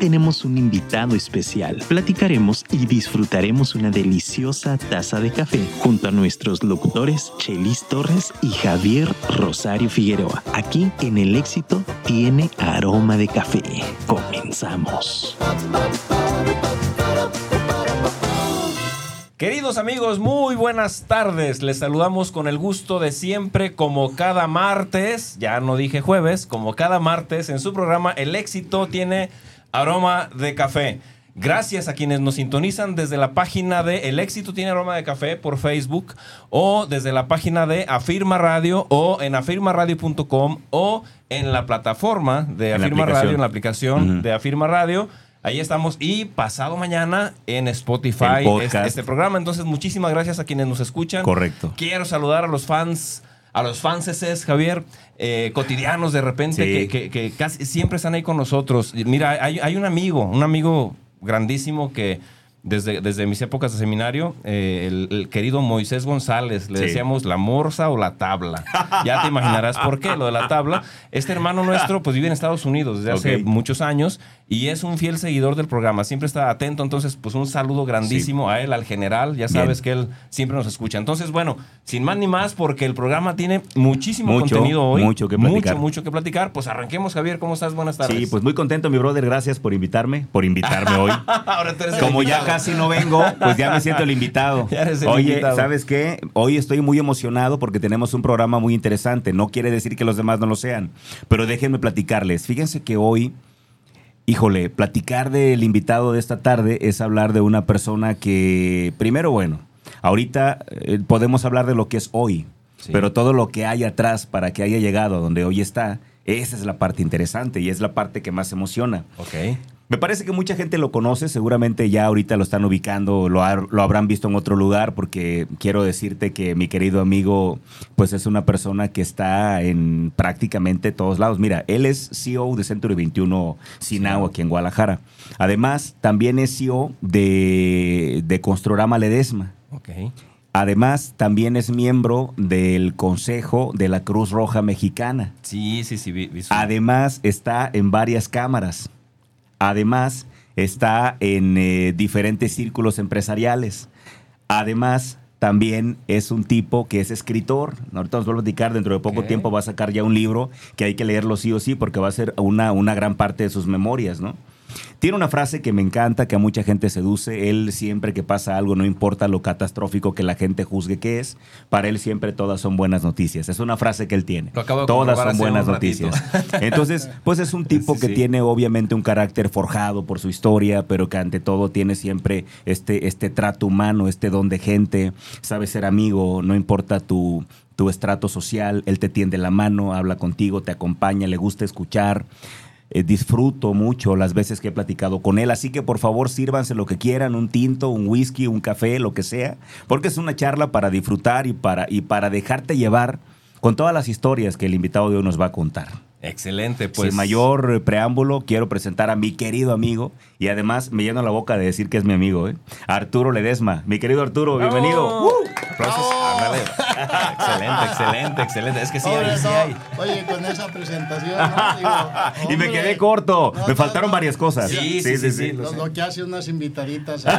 Tenemos un invitado especial. Platicaremos y disfrutaremos una deliciosa taza de café junto a nuestros locutores Chelis Torres y Javier Rosario Figueroa. Aquí en El Éxito tiene aroma de café. Comenzamos. Queridos amigos, muy buenas tardes. Les saludamos con el gusto de siempre, como cada martes, ya no dije jueves, como cada martes en su programa El éxito tiene aroma de café. Gracias a quienes nos sintonizan desde la página de El éxito tiene aroma de café por Facebook o desde la página de Afirma Radio o en afirmaradio.com o en la plataforma de En Afirma. Radio, en la aplicación de Afirma Radio. Ahí estamos y pasado mañana en Spotify este, este programa. Entonces, muchísimas gracias a quienes nos escuchan. Correcto. Quiero saludar a los fans, a los fanses, Javier, eh, cotidianos de repente, Sí. que, que- que casi siempre están ahí con nosotros. Mira, hay, hay un amigo, un amigo grandísimo que desde, desde mis épocas de seminario, eh, el, el querido Moisés González, le Sí. decíamos la morsa o la tabla. Ya te imaginarás por qué, lo de la tabla. Este hermano nuestro, pues vive en Estados Unidos desde hace muchos años y es un fiel seguidor del programa. Siempre está atento, entonces, pues un saludo grandísimo a él, al general. Ya Bien. sabes que él siempre nos escucha. Entonces, bueno, sin más ni más, porque el programa tiene muchísimo Mucho, contenido hoy. mucho que platicar. Mucho, mucho que platicar. Pues arranquemos, Javier. ¿Cómo estás? Buenas tardes. Sí, pues muy contento, mi brother. Gracias por invitarme, por invitarme hoy. Ahora tú eres el Como ya. Casi no vengo, pues ya me siento el invitado. Ya eres el Oye, invitado. ¿sabes qué? Hoy estoy muy emocionado porque tenemos un programa muy interesante. No quiere decir que los demás no lo sean, pero déjenme platicarles. Fíjense que hoy, híjole, platicar del invitado de esta tarde es hablar de una persona que, primero, bueno, ahorita eh, podemos hablar de lo que es hoy, Sí. pero todo lo que hay atrás para que haya llegado a donde hoy está, esa es la parte interesante y es la parte que más emociona. Ok. Me parece que mucha gente lo conoce, seguramente ya ahorita lo están ubicando, lo, ha- lo habrán visto en otro lugar, porque quiero decirte que mi querido amigo, pues es una persona que está en prácticamente todos lados. Mira, él es CEO de Century 21 Sinao aquí en Guadalajara. Además, también es CEO de, de Construrama Ledesma. Ok. Además, también es miembro del Consejo de la Cruz Roja Mexicana. Sí, sí, sí. vi- vi su- Además, está en varias cámaras. Además, está en eh, diferentes círculos empresariales. Además, también es un tipo que es escritor. Ahorita nos voy a platicar, dentro de poco tiempo va a sacar ya un libro que hay que leerlo sí o sí porque va a ser una, una gran parte de sus memorias, ¿no? Tiene una frase que me encanta, que a mucha gente seduce. Él siempre que pasa algo, no importa lo catastrófico que la gente juzgue que es, para él siempre todas son buenas noticias. Es una frase que él tiene. Lo acabo de Todas son buenas noticias. Entonces, pues es un tipo Sí, que sí. tiene obviamente un carácter forjado por su historia, pero que ante todo tiene siempre este, este trato humano, este don de gente, sabe ser amigo, no importa tu, tu estrato social, él te tiende la mano, habla contigo, te acompaña, le gusta escuchar. Eh, disfruto mucho las veces que he platicado con él, así que por favor sírvanse lo que quieran, un tinto, un whisky, un café, lo que sea, porque es una charla para disfrutar y para, y para dejarte llevar con todas las historias que el invitado de hoy nos va a contar. Excelente. Pues. Sin mayor eh, preámbulo, quiero presentar a mi querido amigo y además me lleno la boca de decir que es mi amigo, ¿eh? Arturo Ledesma. Mi querido Arturo, bienvenido. Ándale. Excelente, excelente, excelente. Es que sí, hay, sí no, hay. Oye, con esa presentación, ¿no? Digo, y me hombre, quedé corto. no, me faltaron varias cosas. Sí, sí, sí, sí. Lo, lo que hace unas invitaditas.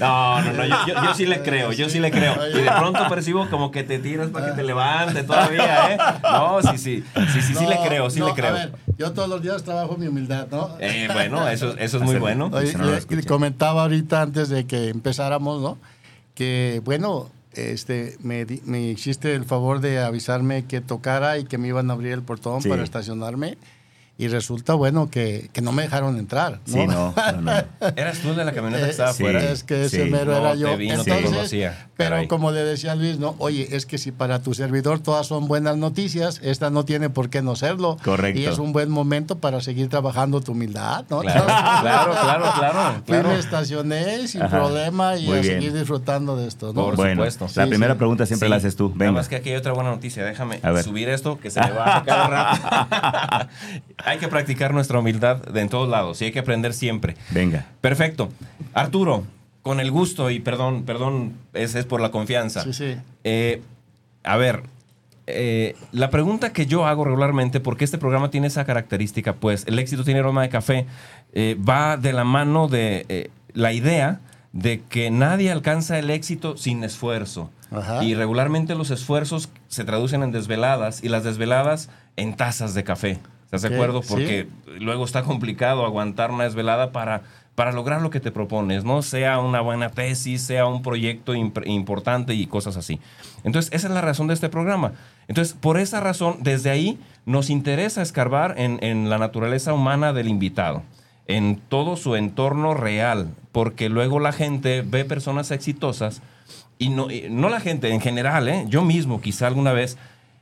No, no, no, yo, yo- yo sí le creo, yo sí le creo. Y de pronto percibo como que te tiras para que te levante todavía, ¿eh? No, sí, sí, sí, sí, sí le creo, sí le A creo. ver, yo todos los días trabajo mi humildad, ¿no? Eh, bueno, eso, eso es muy bueno. Oye, comentaba ahorita antes de que empezáramos, ¿no? Que, bueno, este, me, me hiciste el favor de avisarme que tocara y que me iban a abrir el portón Sí. para estacionarme. Y resulta, bueno, que, que no me dejaron entrar. ¿no? Sí, no, no, no. Eras tú de la camioneta que estaba Eh, afuera. Es que ese Sí. mero No era te yo. vi, no te Entonces, conocía. Pero Caray. como le decía Luis, no, oye, es que si para tu servidor todas son buenas noticias, esta no tiene por qué no serlo. Correcto. Y es un buen momento para seguir trabajando tu humildad, ¿no? Claro, claro, claro, claro. Fui, claro. me estacioné sin Ajá. problema y a seguir disfrutando de esto, ¿no? Por bueno, supuesto. la Sí, primera sí. pregunta siempre Sí. la haces tú. Nada Venga. más que aquí hay otra buena noticia. Déjame A ver. subir esto que se me va a cada rato. hay que practicar nuestra humildad de en todos lados y hay que aprender siempre. Venga. Perfecto. Arturo, con el gusto y perdón, perdón, es, es por la confianza. Sí, sí. Eh, a ver, eh, la pregunta que yo hago regularmente, porque este programa tiene esa característica, pues el éxito tiene aroma de café, eh, va de la mano de eh, la idea de que nadie alcanza el éxito sin esfuerzo. Ajá. Y regularmente los esfuerzos se traducen en desveladas y las desveladas en tazas de café. ¿Estás de acuerdo? sí. Porque luego está complicado aguantar una desvelada para, para lograr lo que te propones, ¿no? Sea una buena tesis, sea un proyecto imp- importante y cosas así. Entonces, esa es la razón de este programa. Entonces, por esa razón, desde ahí nos interesa escarbar en, en la naturaleza humana del invitado, en todo su entorno real, porque luego la gente ve personas exitosas y no, y no la gente en general, ¿eh? yo mismo quizá alguna vez,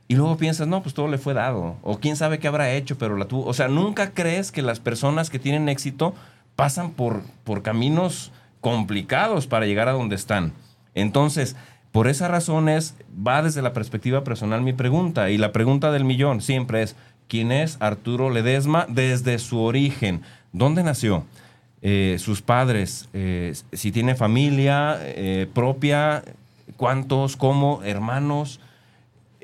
y luego piensas, no, pues todo le fue dado, o quién sabe qué habrá hecho, pero la tuvo. O sea, nunca crees que las personas que tienen éxito pasan por, por caminos complicados para llegar a donde están. Entonces, por esa razón es, va desde la perspectiva personal mi pregunta, y la pregunta del millón siempre es, ¿quién es Arturo Ledesma desde su origen? ¿Dónde nació? Eh, sus padres, eh, si tiene familia eh, propia, cuántos, cómo, hermanos.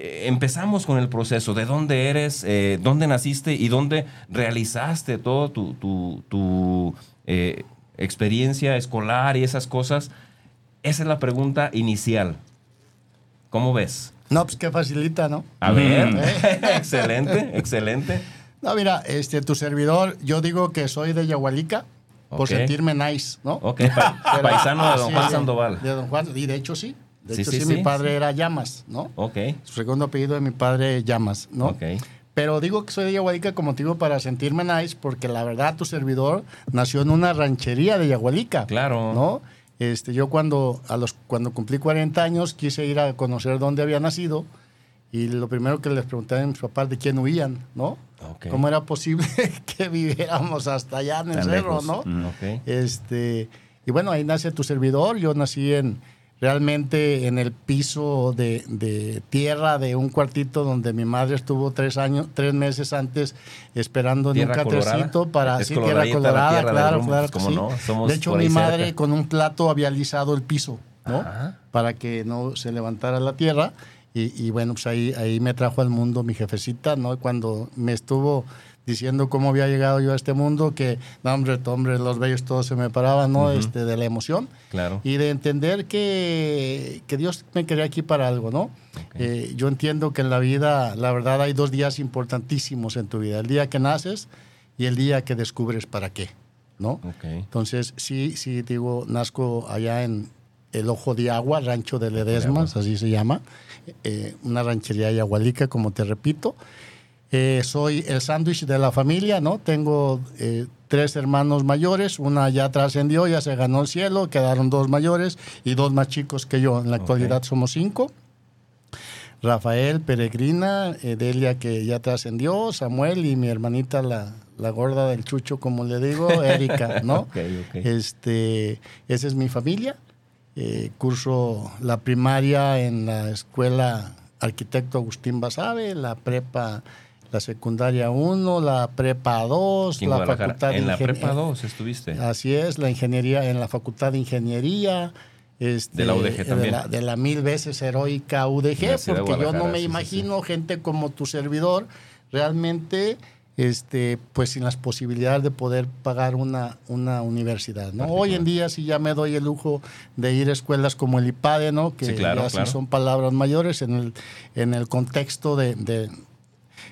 Eh, empezamos con el proceso de dónde eres, eh, dónde naciste y dónde realizaste todo tu, tu- tu, eh, experiencia escolar y esas cosas. Esa es la pregunta inicial. ¿Cómo ves? No, pues qué facilita, ¿no? A ver, ¿Eh? excelente, excelente. No, mira, este, tu servidor, yo digo que soy de Yahualica por Ok. sentirme nice, ¿no? Ok, paisano de Don Sí, Juan Sandoval. De Don Juan, y de hecho sí. De Sí, hecho sí, mi padre era Llamas, ¿no? Ok, Su segundo apellido de mi padre Llamas, ¿no? ok. Pero digo que soy de Yahualica como motivo para sentirme nice, porque la verdad tu servidor nació en una ranchería de Yahualica. Claro. ¿No? Este, yo cuando, a los, cuando cumplí 40 años quise ir a conocer dónde había nacido y lo primero que les pregunté a mis papás de quién huían, ¿no? Ok. ¿Cómo era posible que viviéramos hasta allá en el Tan cerro, lejos. no? Mm. Ok. Este, y bueno, ahí nace tu servidor. Yo nací en realmente en el piso de, de tierra de un cuartito donde mi madre estuvo tres años, tres meses antes esperando en un ¿Tierra catercito colorada? para Es sí, tierra colorada, tierra claro, claro pues, sí. no, somos de hecho, mi madre cerca. con un plato había lisado el piso, ¿no? Ajá. Para que no se levantara la tierra. Y, y bueno, pues ahí, ahí me trajo al mundo mi jefecita, ¿no? Cuando me estuvo diciendo cómo había llegado yo a este mundo, que, no, hombre, hombre, los bellos todos se me paraban, ¿no? este, de la emoción. Claro. Y de entender que, que Dios me quería aquí para algo, ¿no? Eh, yo entiendo que en la vida, la verdad, hay dos días importantísimos en tu vida. El día que naces y el día que descubres para qué, ¿no? Ok. Entonces, sí, sí, digo, nazco allá en el Ojo de Agua, Rancho de Ledesmas, así se llama, eh, una ranchería yagualica, como te repito. Eh, soy el sándwich de la familia, ¿no? Tengo eh, tres hermanos mayores, una ya trascendió, ya se ganó el cielo, quedaron dos mayores y dos más chicos que yo. En la actualidad somos cinco. Rafael, Peregrina, eh, Delia que ya trascendió, Samuel y mi hermanita la, la gorda del chucho, como le digo, Erika, ¿no? Ok, ok. Este, esa es mi familia. Eh, curso la primaria en la escuela Arquitecto Agustín Basabe, la prepa, la secundaria 1, la prepa 2, Aquí en la facultad de En la prepa 2 estuviste. Así es, la ingeniería en la Facultad de Ingeniería. Este, De la UDG también. De la, de la mil veces heroica UDG, porque yo no me sí, sí, imagino gente como tu servidor realmente, este, pues sin las posibilidades de poder pagar una, una universidad. ¿no? Hoy en día sí ya me doy el lujo de ir a escuelas como el IPADE, ¿no? que Sí, claro, ya sí claro. son palabras mayores en el, en el contexto de- de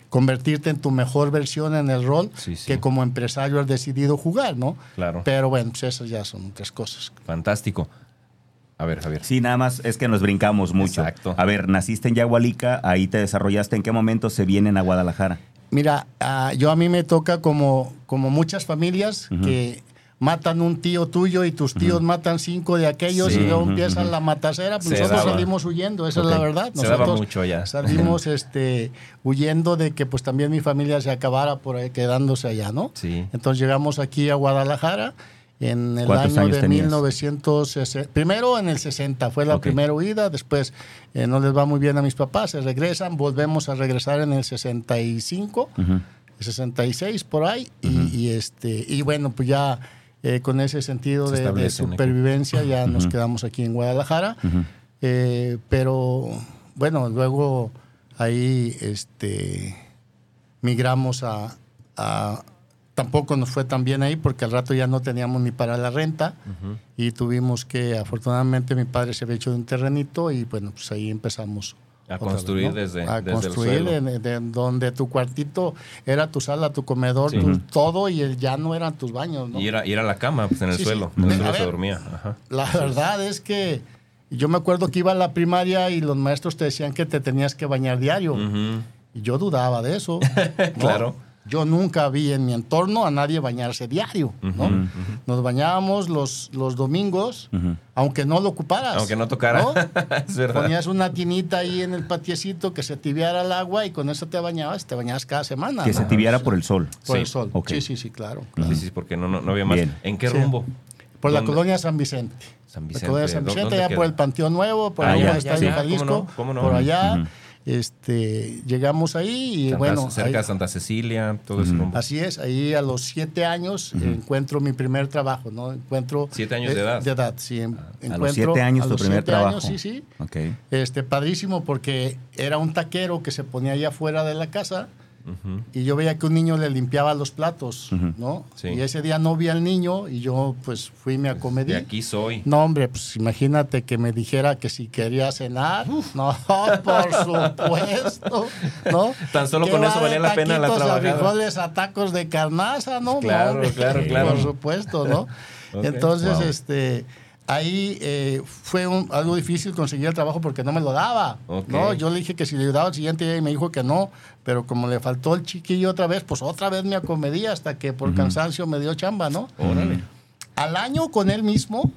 convertirte en tu mejor versión en el rol Sí, sí. que como empresario has decidido jugar, ¿no? Claro. Pero bueno, pues esas ya son otras cosas. Fantástico. A ver, Javier. Sí, nada más es que nos brincamos mucho. Exacto. A ver, naciste en Yagualica, ahí te desarrollaste. ¿En qué momento se vienen a Guadalajara? Mira, ah, yo a mí me toca como, como muchas familias que matan un tío tuyo y tus tíos matan cinco de aquellos Sí. y luego empiezan la matacera. Pues nosotros daba. salimos huyendo, esa es la verdad. Se daba Nosotros mucho allá. Salimos este, huyendo de que pues también mi familia se acabara por ahí quedándose allá, ¿no? Sí. Entonces llegamos aquí a Guadalajara en el ¿Cuántos año de tenías? 1960. Primero en el 60 fue la primera huida, después eh, no les va muy bien a mis papás, se regresan, volvemos a regresar en el 65, Ujú. 66 por ahí y, y, este y bueno, pues ya eh, con ese sentido Se de- supervivencia ya nos quedamos aquí en Guadalajara. Eh, pero bueno, luego ahí este, migramos a, a- Tampoco nos fue tan bien ahí porque al rato ya no teníamos ni para la renta y tuvimos que, afortunadamente, mi padre se había hecho de un terrenito y bueno, pues ahí empezamos. A otra vez, construir desde- A desde el construir suelo. en- de- donde tu cuartito era tu sala, tu comedor, Sí. tu- todo y el ya no eran tus baños, ¿no? Y era, y era la cama, pues en el Sí, sí. suelo. En el suelo se dormía. Ajá. La verdad es que yo me acuerdo que iba a la primaria y los maestros te decían que te tenías que bañar diario. Ujú. Y yo dudaba de eso. ¿no? Claro. Yo nunca vi en mi entorno a nadie bañarse diario. ¿no? Nos bañábamos los, los domingos, aunque no lo ocuparas. Aunque no tocara. ¿no? es verdad. Ponías una tinita ahí en el patiecito que se tibiara el agua y con eso te bañabas. Te bañabas cada semana. Que se tibiara por el sol. Por Sí. el sol. Sí, sí, sí, claro. Sí, sí, porque no, no, no había más. Bien. ¿En qué Sí. rumbo? Por la colonia San Vicente. San La Vicente. colonia San ¿Dó- Vicente, allá queda? por el Panteón Nuevo, por Ah, allá donde está sí. el ¿Cómo Jalisco. no? ¿Cómo no? Por allá. Este, llegamos ahí y Santa- bueno. cerca ahí- de Santa Cecilia, todo ese rumbo. Así es, ahí a los siete años encuentro mi primer trabajo, ¿no? Encuentro... Siete años de eh, edad. De edad, sí. en- A los encuentro- siete años tu primer siete trabajo. años, sí, sí. Este, padrísimo porque era un taquero que se ponía allá afuera de la casa Y yo veía que un niño le limpiaba los platos. ¿no? Sí. Y ese día no vi al niño y yo pues fui y me acomedí. De aquí soy. No, hombre, pues imagínate que me dijera que si quería cenar. No, por supuesto. ¿no? Tan solo ¿Qué con eso valía la pena la trabajada? A frijoles, a tacos de carnaza, ¿no? Claro, No, claro, claro. Por supuesto, ¿no? Entonces, Wow. este. Ahí eh, fue un- algo difícil conseguir el trabajo porque no me lo daba. ¿no? Yo le dije que si le ayudaba al siguiente día y me dijo que no, pero como le faltó el chiquillo otra vez, pues otra vez me acomedí hasta que por cansancio me dio chamba, ¿no? Órale. Al año con él mismo,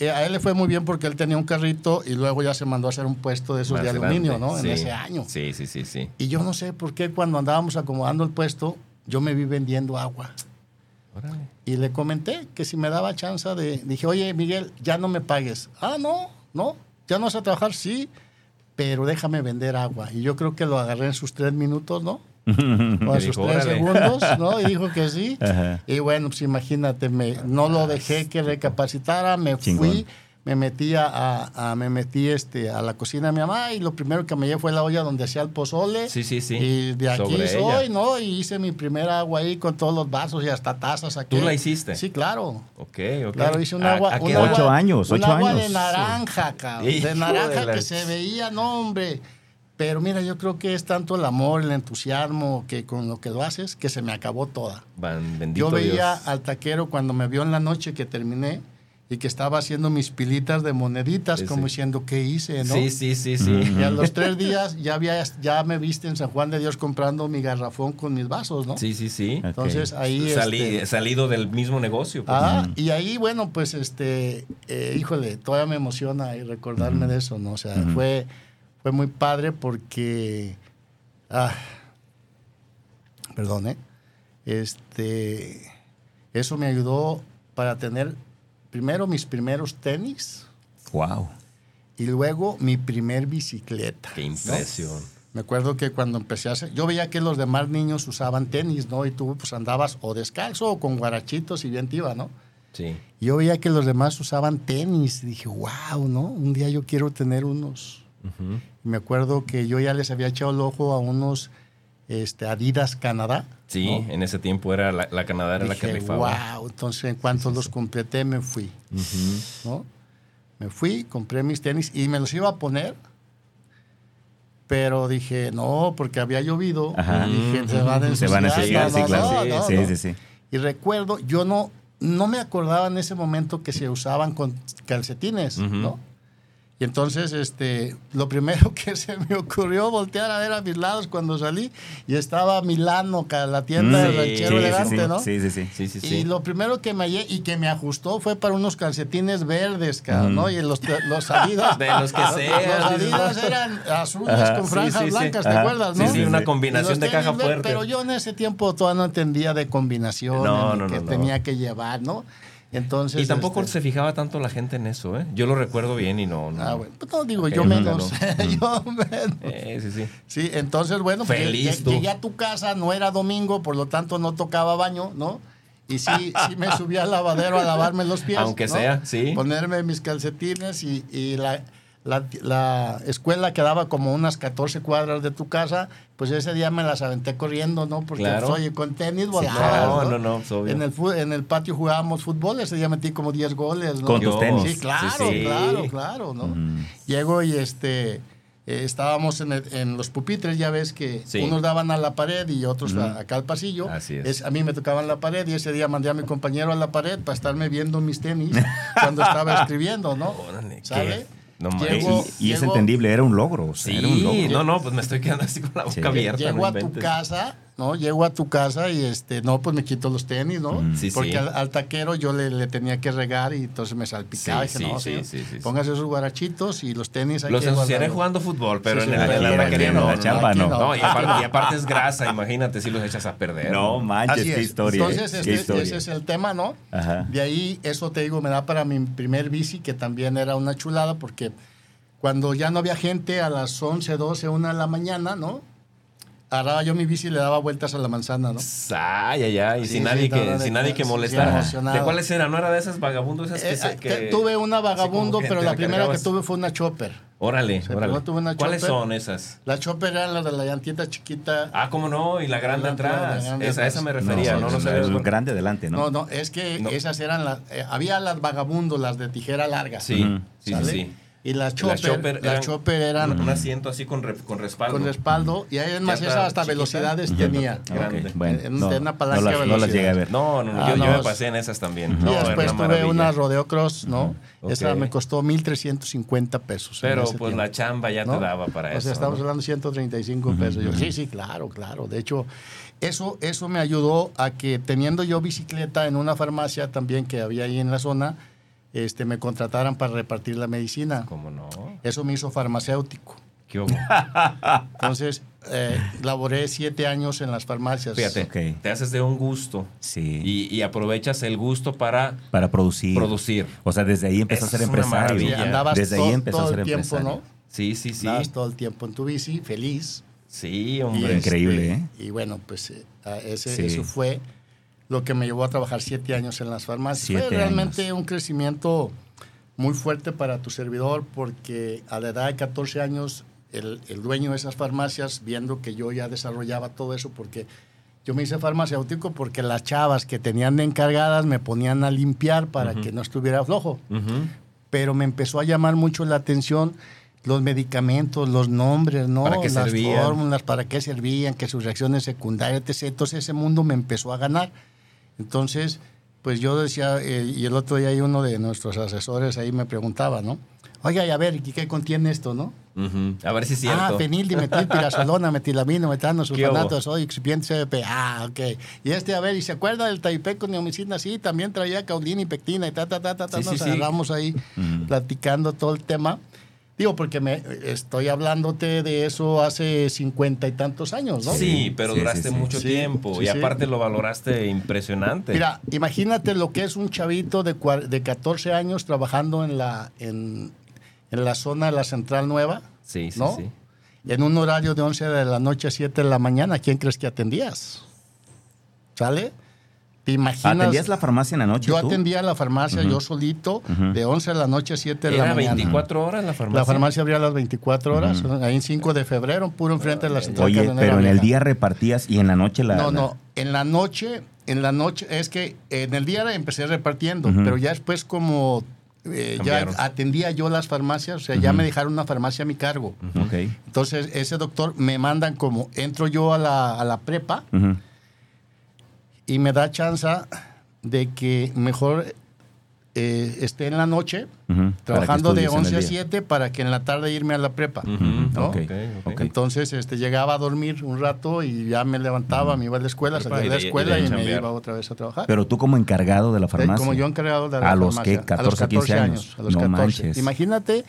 eh, a él le fue muy bien porque él tenía un carrito y luego ya se mandó a hacer un puesto de esos Más de aluminio, grande. ¿no? Sí. En ese año. Sí, sí, sí, sí. Y yo no sé por qué cuando andábamos acomodando el puesto, yo me vi vendiendo agua. Órale. Y le comenté que si me daba chance de... Dije, oye, Miguel, ya no me pagues. Ah, no, no, ya no vas a trabajar, sí, pero déjame vender agua. Y yo creo que lo agarré en sus tres minutos, ¿no? O en sus dijo, tres "Órale". segundos, ¿no? Y dijo que sí. Ajá. Y bueno, pues imagínate, me, no lo dejé que recapacitara, me Chingón. fui, me metí a, a- a- me metí este, a la cocina de mi mamá y lo primero que me llevé fue la olla donde hacía el pozole. Sí, sí, sí. Y de aquí Sobre soy, ella. ¿no? Y hice mi primer agua ahí con todos los vasos y hasta tazas aquí. ¿Tú la hiciste? Sí, claro. Ok, ok. Claro, hice un ¿A- agua. a qué un edad? agua- Ocho años, un agua años. de naranja, cabrón. De naranja de la- que se veía, no, hombre. Pero mira, yo creo que es tanto el amor, el entusiasmo que con lo que lo haces que se me acabó toda. Bendito Yo veía Dios. al taquero cuando me vio en la noche que terminé y que estaba haciendo mis pilitas de moneditas, Sí, como sí. diciendo, ¿qué hice? ¿no? Sí, sí, sí, sí. Y a los tres días ya, había, ya me viste en San Juan de Dios comprando mi garrafón con mis vasos, ¿no? Sí, sí, sí. Entonces ahí... Salí- este, Salido del mismo negocio. pues. Ah, y ahí, bueno, pues, este, eh, híjole, todavía me emociona y recordarme de eso, ¿no? O sea, fue, fue muy padre porque, ah, perdón, ¿eh? Este, eso me ayudó para tener primero mis primeros tenis Wow. y luego mi primer bicicleta. Qué ¿no? impresión. Me acuerdo que cuando empecé a hacer, yo veía que los demás niños usaban tenis, ¿no? Y tú pues andabas o descalzo o con guarachitos y bien te iba, ¿no? Sí. Yo veía que los demás usaban tenis y dije, wow, ¿no? Un día yo quiero tener unos. Me acuerdo que yo ya les había echado el ojo a unos este, Adidas Canadá. Sí, ¿no? en ese tiempo era la, la Canadá era la que rifaba. wow. Entonces, en cuanto los completé, me fui. Me fui, compré mis tenis y me los iba a poner. Pero dije, no, porque había llovido. Ajá. Y dije, se van a Se van a ensuciar, sí, claro. no, no, sí, no. sí, sí. Y recuerdo, yo no, no me acordaba en ese momento que se usaban con calcetines. ¿no? Y entonces, este, lo primero que se me ocurrió voltear a ver a mis lados cuando salí y estaba Milano, la tienda Mm, del Sí, ranchero sí, elegante, sí, ¿no? Sí, sí, sí. Sí, sí, Y sí. lo primero que me hallé y que me ajustó fue para unos calcetines verdes, cabrón. ¿no? Y los, los Adidas. De los que sean, Los Adidas eran azules Ajá. con franjas sí, sí. blancas, ¿te acuerdas, no? sí, una sí. combinación Y los de caja ver- fuerte. Pero yo en ese tiempo todavía no entendía de No, no, que no. tenía que llevar, ¿no? Entonces. Y tampoco este, se fijaba tanto la gente en eso, ¿eh? Yo lo recuerdo bien y no. no. Ah, bueno. Pues no digo, Ok, yo no, menos. no. yo menos. Eh, sí, sí. Sí, entonces, bueno, pues, Feliz tú. llegué a tu casa, no era domingo, por lo tanto no tocaba baño, ¿no? Y sí, sí me subí al lavadero a lavarme los pies. Aunque ¿no? sea, sí. Ponerme mis calcetines y, y la, la, la escuela quedaba como unas 14 cuadras de tu casa, pues ese día me las aventé corriendo, ¿no? Porque, Claro. pues, oye, con tenis Sí, volabas, no, no, no, es obvio. En el, en el patio jugábamos fútbol, ese día metí como 10 goles, ¿no? Con tus tenis. Sí, claro, Sí, sí. claro, claro, ¿no? Llego y este eh, estábamos en, el- en los pupitres, ya ves que Sí. unos daban a la pared y otros a- acá al pasillo. Así es. a mí me tocaban la pared y ese día mandé a mi compañero a la pared para estarme viendo mis tenis cuando estaba escribiendo, ¿no? Órale, ¿Sale? No. Llego- y, es entendible, era un logro. o sea, Sí, era un logro. no, no, pues me estoy quedando así con la boca Sí. abierta. Llego no a tu casa, ¿no? Llego a tu casa y este, no, pues me quito los tenis, ¿no? Sí, Porque sí. Al, al taquero yo le, le tenía que regar y entonces me salpicaba. Sí, y dije, no, sí, señor, sí, sí, sí, sí. póngase esos guarachitos y los tenis hay Los que ensuciaré jugando fútbol, pero Sí, en, sí, el- en la aquí taquería no, no. la no, chamba aquí no. No, y aparte, y aparte es grasa, imagínate si los echas a perder. No manches, qué historia. ¿eh? Entonces, este- historia. ese es el tema, ¿no? Ajá. De ahí, eso te digo, me da para mi primer bici, que también era una chulada, porque cuando ya no había gente a las 11, 12, 1 de la mañana, ¿no? Agarraba yo mi bici y le daba vueltas a la manzana, ¿no? Ay, ay, ay, y Sí, sin sí, nadie que, sin nadie que molestara. ¿De cuáles eran? ¿No era de esas vagabundos esas que, Eh, se- eh, que- tuve una vagabundo, pero la la primera que tuve fue una chopper. Órale, Sí, órale. tuve una ¿Cuáles chopper. son esas? La chopper eran las de la llantita chiquita. Ah, cómo no, y la grande La- la atrás. grande Esa, a esa me atrás. refería, no, no, sabía. el cuál- grande adelante, ¿no? no, no, es que No. esas eran las... eh, había las vagabundos, las de tijera larga. Sí, sí, sí, Y las chopper, chopper las eran- chopper eran Un asiento así con, re- con respaldo. con respaldo. Y además Llanta esa hasta chiquita. velocidades tenía. Bueno, En- no, una no palanca las, no llegué a ver. No, no, no, Ah, yo, no, yo me pasé en esas también. Y después una tuve una Rodeo Cross, ¿no? Esa me costó 1.350 pesos. Pero pues tiempo, la chamba ya ¿no? te daba para O eso. sea, estamos ¿no? hablando de 135 pesos. Yo, sí, sí, claro, claro. De hecho, eso, eso me ayudó a que teniendo yo bicicleta en una farmacia también que había ahí en la zona, este, me contrataran para repartir la medicina. ¿Cómo no? Eso me hizo farmacéutico. ¿Qué hubo? Entonces, eh, laboré siete años en las farmacias. Fíjate, te haces de un gusto Sí. y, y aprovechas el gusto para para producir. producir. O sea, desde ahí empezó a ser empresario. Andabas desde todo, ahí empezó todo a ser el tiempo, empresario. ¿no? Sí, sí, sí. Andabas todo el tiempo en tu bici, feliz. Sí, Y, hombre. Increíble, este, ¿eh? Y bueno, pues eh, a ese, Sí. eso fue lo que me llevó a trabajar siete años en las farmacias. Siete fue realmente años. un crecimiento muy fuerte para tu servidor porque a la edad de 14 años el, el dueño de esas farmacias, viendo que yo ya desarrollaba todo eso, porque yo me hice farmacéutico porque las chavas que tenían de encargadas me ponían a limpiar para que no estuviera flojo Ujú. pero me empezó a llamar mucho la atención los medicamentos, los nombres, ¿no? ¿Para qué Las servían? fórmulas, para qué servían, que sus reacciones secundarias, etc. Entonces ese mundo me empezó a ganar. Entonces, pues yo decía, eh, y el otro día hay uno de nuestros asesores ahí me preguntaba, ¿no? Oiga, y a ver, ¿y qué contiene esto, no? A ver si es cierto. Ah, fenil, dimetil, pirazolona, metilamino, metano, sodio, excipiente CBP. Ah, ok. Y este, a ver, ¿y se acuerda del taipei con neomicina? Sí, también traía caudina y pectina y ta, ta, ta, ta, ta. Sí, Nos sí, ahí platicando todo el tema. Digo, porque me estoy hablándote de eso hace cincuenta y tantos años, ¿no? Sí, pero Sí, duraste sí, sí. mucho Sí, tiempo sí, y sí. aparte lo valoraste impresionante. Mira, imagínate lo que es un chavito de, de 14 años trabajando en la, en, en la zona de la Central Nueva, sí, sí, ¿no? sí. en un horario de 11 de la noche a 7 de la mañana. ¿Quién crees que atendías? ¿Sale? ¿Te imaginas? ¿Atendías la farmacia en la noche Yo tú? atendía la farmacia yo solito de 11 de la noche a 7 de la Era mañana. 24 horas la farmacia. La farmacia abría a las 24 horas, ahí en 5 de febrero, puro enfrente de la central Oye, pero en el día repartías y en la noche la... No, la- no, en la noche, en la noche, es que en el día empecé repartiendo, pero ya después como eh, ya atendía yo las farmacias, o sea, ya me dejaron una farmacia a mi cargo. Ok. Entonces, ese doctor me mandan como, entro yo a la, a la prepa Ujú. Y me da chance de que mejor eh, esté en la noche, Que trabajando de estudies en el 11 a día. 7 para que en la tarde irme a la prepa. Ujú. ¿no? Ok, Ok, ok. Entonces este, llegaba a dormir un rato y ya me levantaba, me iba a la escuela, salía de y la de- y escuela de y, me iba otra vez a trabajar. Pero tú como encargado de la Eh, farmacia. Como yo encargado de la ¿A los farmacia. qué? 14, 15 años? A los No 14. manches. Imagínate,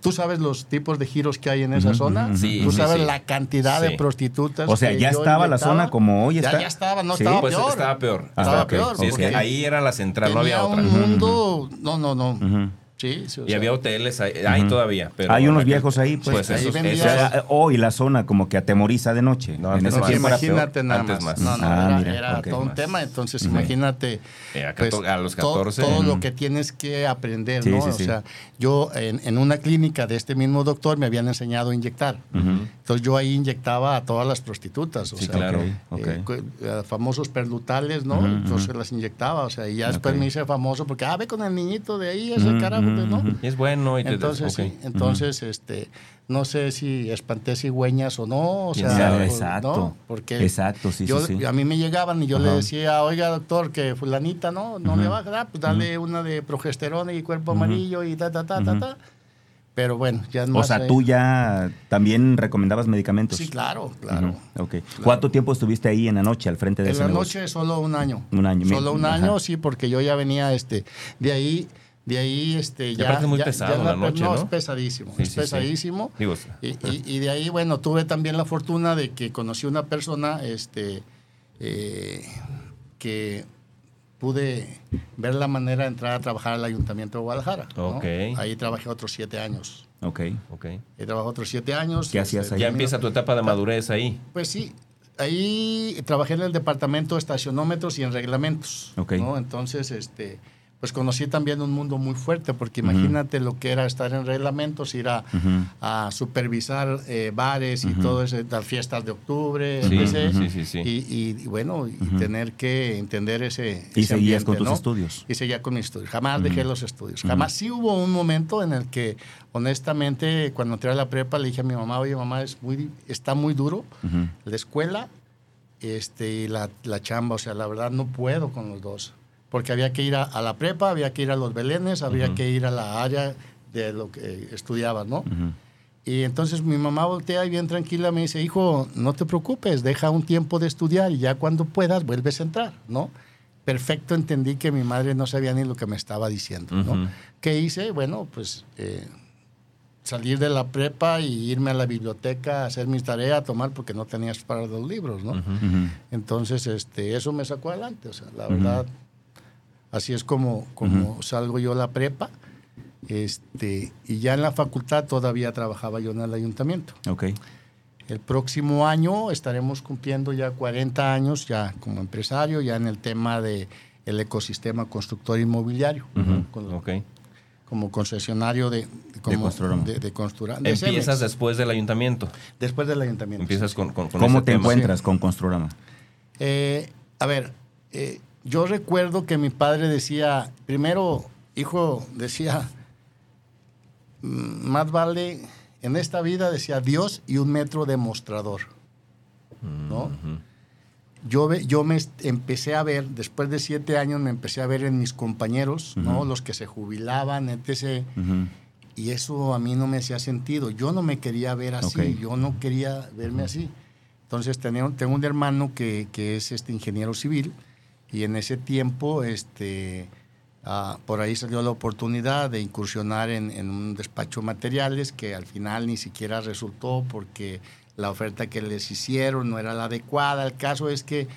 tú sabes los tipos de giros que hay en esa zona. Sí, tú sí, sabes sí. la cantidad Sí. de prostitutas. O sea, que ya estaba la zona como hoy está. ya estaba, no estaba Pues peor. estaba peor. Estaba ok. peor. Sí, es que porque ahí era la central, no había otra. un mundo, no, no, no. Sí, Sí, sí, o Y sea, había hoteles, ahí, hay todavía. Pero Hay unos viejos ahí, pues. Pues Ahí esos- esos- sea, hoy la zona como que atemoriza de noche. No, en ese peor. imagínate nada Antes más. más. No, no, Ah, era, mira, era ok. todo un tema. Entonces, imagínate Eh, a pues, a los to- 14. todo, lo que tienes que aprender, Sí, ¿no? sí, o sea, yo en, en una clínica de este mismo doctor me habían enseñado a inyectar. Entonces, yo ahí inyectaba a todas las prostitutas. O Sí, sea, claro. Eh, eh, famosos perlutales, ¿no? Entonces las inyectaba, o sea, y ya después me hice famoso porque, ah, ve con el niñito de ahí, ese carajo, ¿no? es bueno. Y te- Entonces, ok. sí, entonces, este, no sé si espanté cigüeñas o no, o sea, Exacto. ¿no? Porque Exacto, sí, yo, sí, sí. a mí me llegaban y yo le decía, oiga, doctor, que fulanita, ¿no? No le va a dar, pues dale una de progesterona y cuerpo amarillo y ta, ta, ta, ta, ta. Pero bueno, ya es O sea, tú ya también recomendabas medicamentos. Sí, claro, claro. Ujú, ok. ¿Cuánto tiempo estuviste ahí en la noche al frente de En ese la negocio? noche solo un año. Un año. Solo un Ajá. año, sí, porque yo ya venía, este, de ahí, de ahí, este, ya. es muy ya- pesado ya la noche, no, ¿no? es pesadísimo, Sí, es sí, sí. pesadísimo. Digo, Y, y- y de ahí, bueno, tuve también la fortuna de que conocí una persona, este, eh, que pude ver la manera de entrar a trabajar al Ayuntamiento de Guadalajara. ¿no? Ok. Ahí trabajé otros siete años. Ok. ok. He trabajado otros siete años. ¿Qué hacías este, ahí? Ya empieza tu etapa de madurez ahí. pues sí, ahí trabajé en el departamento de estacionómetros y en reglamentos. Ok. ¿no? Entonces, este, pues conocí también un mundo muy fuerte, porque imagínate lo que era estar en reglamentos, ir a, supervisar eh, bares y todo eso, las fiestas de octubre, Sí, etc. sí, sí. Y, y- bueno, y tener que entender ese. Y ese seguías con tus ¿no? estudios. Y seguía con mis estudios. Jamás dejé los estudios. Jamás. Sí hubo un momento en el que, honestamente, cuando entré a la prepa, le dije a mi mamá, oye, mamá, es muy, está muy duro la escuela este, y la, la chamba. O sea, la verdad no puedo con los dos. Porque había que ir a, a la prepa, había que ir a los belenes, había Ujú. que ir a la área de lo que estudiabas, ¿no? Ujú. Y entonces mi mamá voltea y bien tranquila me dice, hijo, no te preocupes, deja un tiempo de estudiar y ya cuando puedas vuelves a entrar, ¿no? Perfecto, entendí que mi madre no sabía ni lo que me estaba diciendo, ¿no? Ujú. ¿Qué hice? Bueno, pues eh, salir de la prepa y irme a la biblioteca a hacer mis tareas, a tomar, porque no tenías para los libros, ¿no? Ujú. Ujú. Entonces, este, eso me sacó adelante, o sea, la Ujú. verdad, así es como, salgo yo a la prepa, este, y ya en la facultad todavía trabajaba yo en el ayuntamiento. Ok. El próximo año estaremos cumpliendo ya 40 años ya como empresario, ya en el tema de el ecosistema constructor inmobiliario, Ok. como concesionario de, como, de, de de Empiezas Cemex. después del ayuntamiento. después del ayuntamiento. Empiezas con, con, con ¿Cómo ese te tema. encuentras con Construrama? Eh, a ver, eh, yo recuerdo que mi padre decía, primero, hijo, decía, "Mm, más vale en esta vida, decía Dios y un metro de mostrador. ¿no? Yo, yo me empecé a ver, después de siete años, me empecé a ver en mis compañeros, ¿no? Los que se jubilaban, etc. Ujú. Y eso a mí no me hacía sentido. Yo no me quería ver así, yo no quería verme así. Entonces tenía, tengo un hermano que, que es este ingeniero civil y en ese tiempo este, ah, por ahí salió la oportunidad de incursionar en, en un despacho de materiales que al final ni siquiera resultó porque la oferta que les hicieron no era la adecuada. El caso es que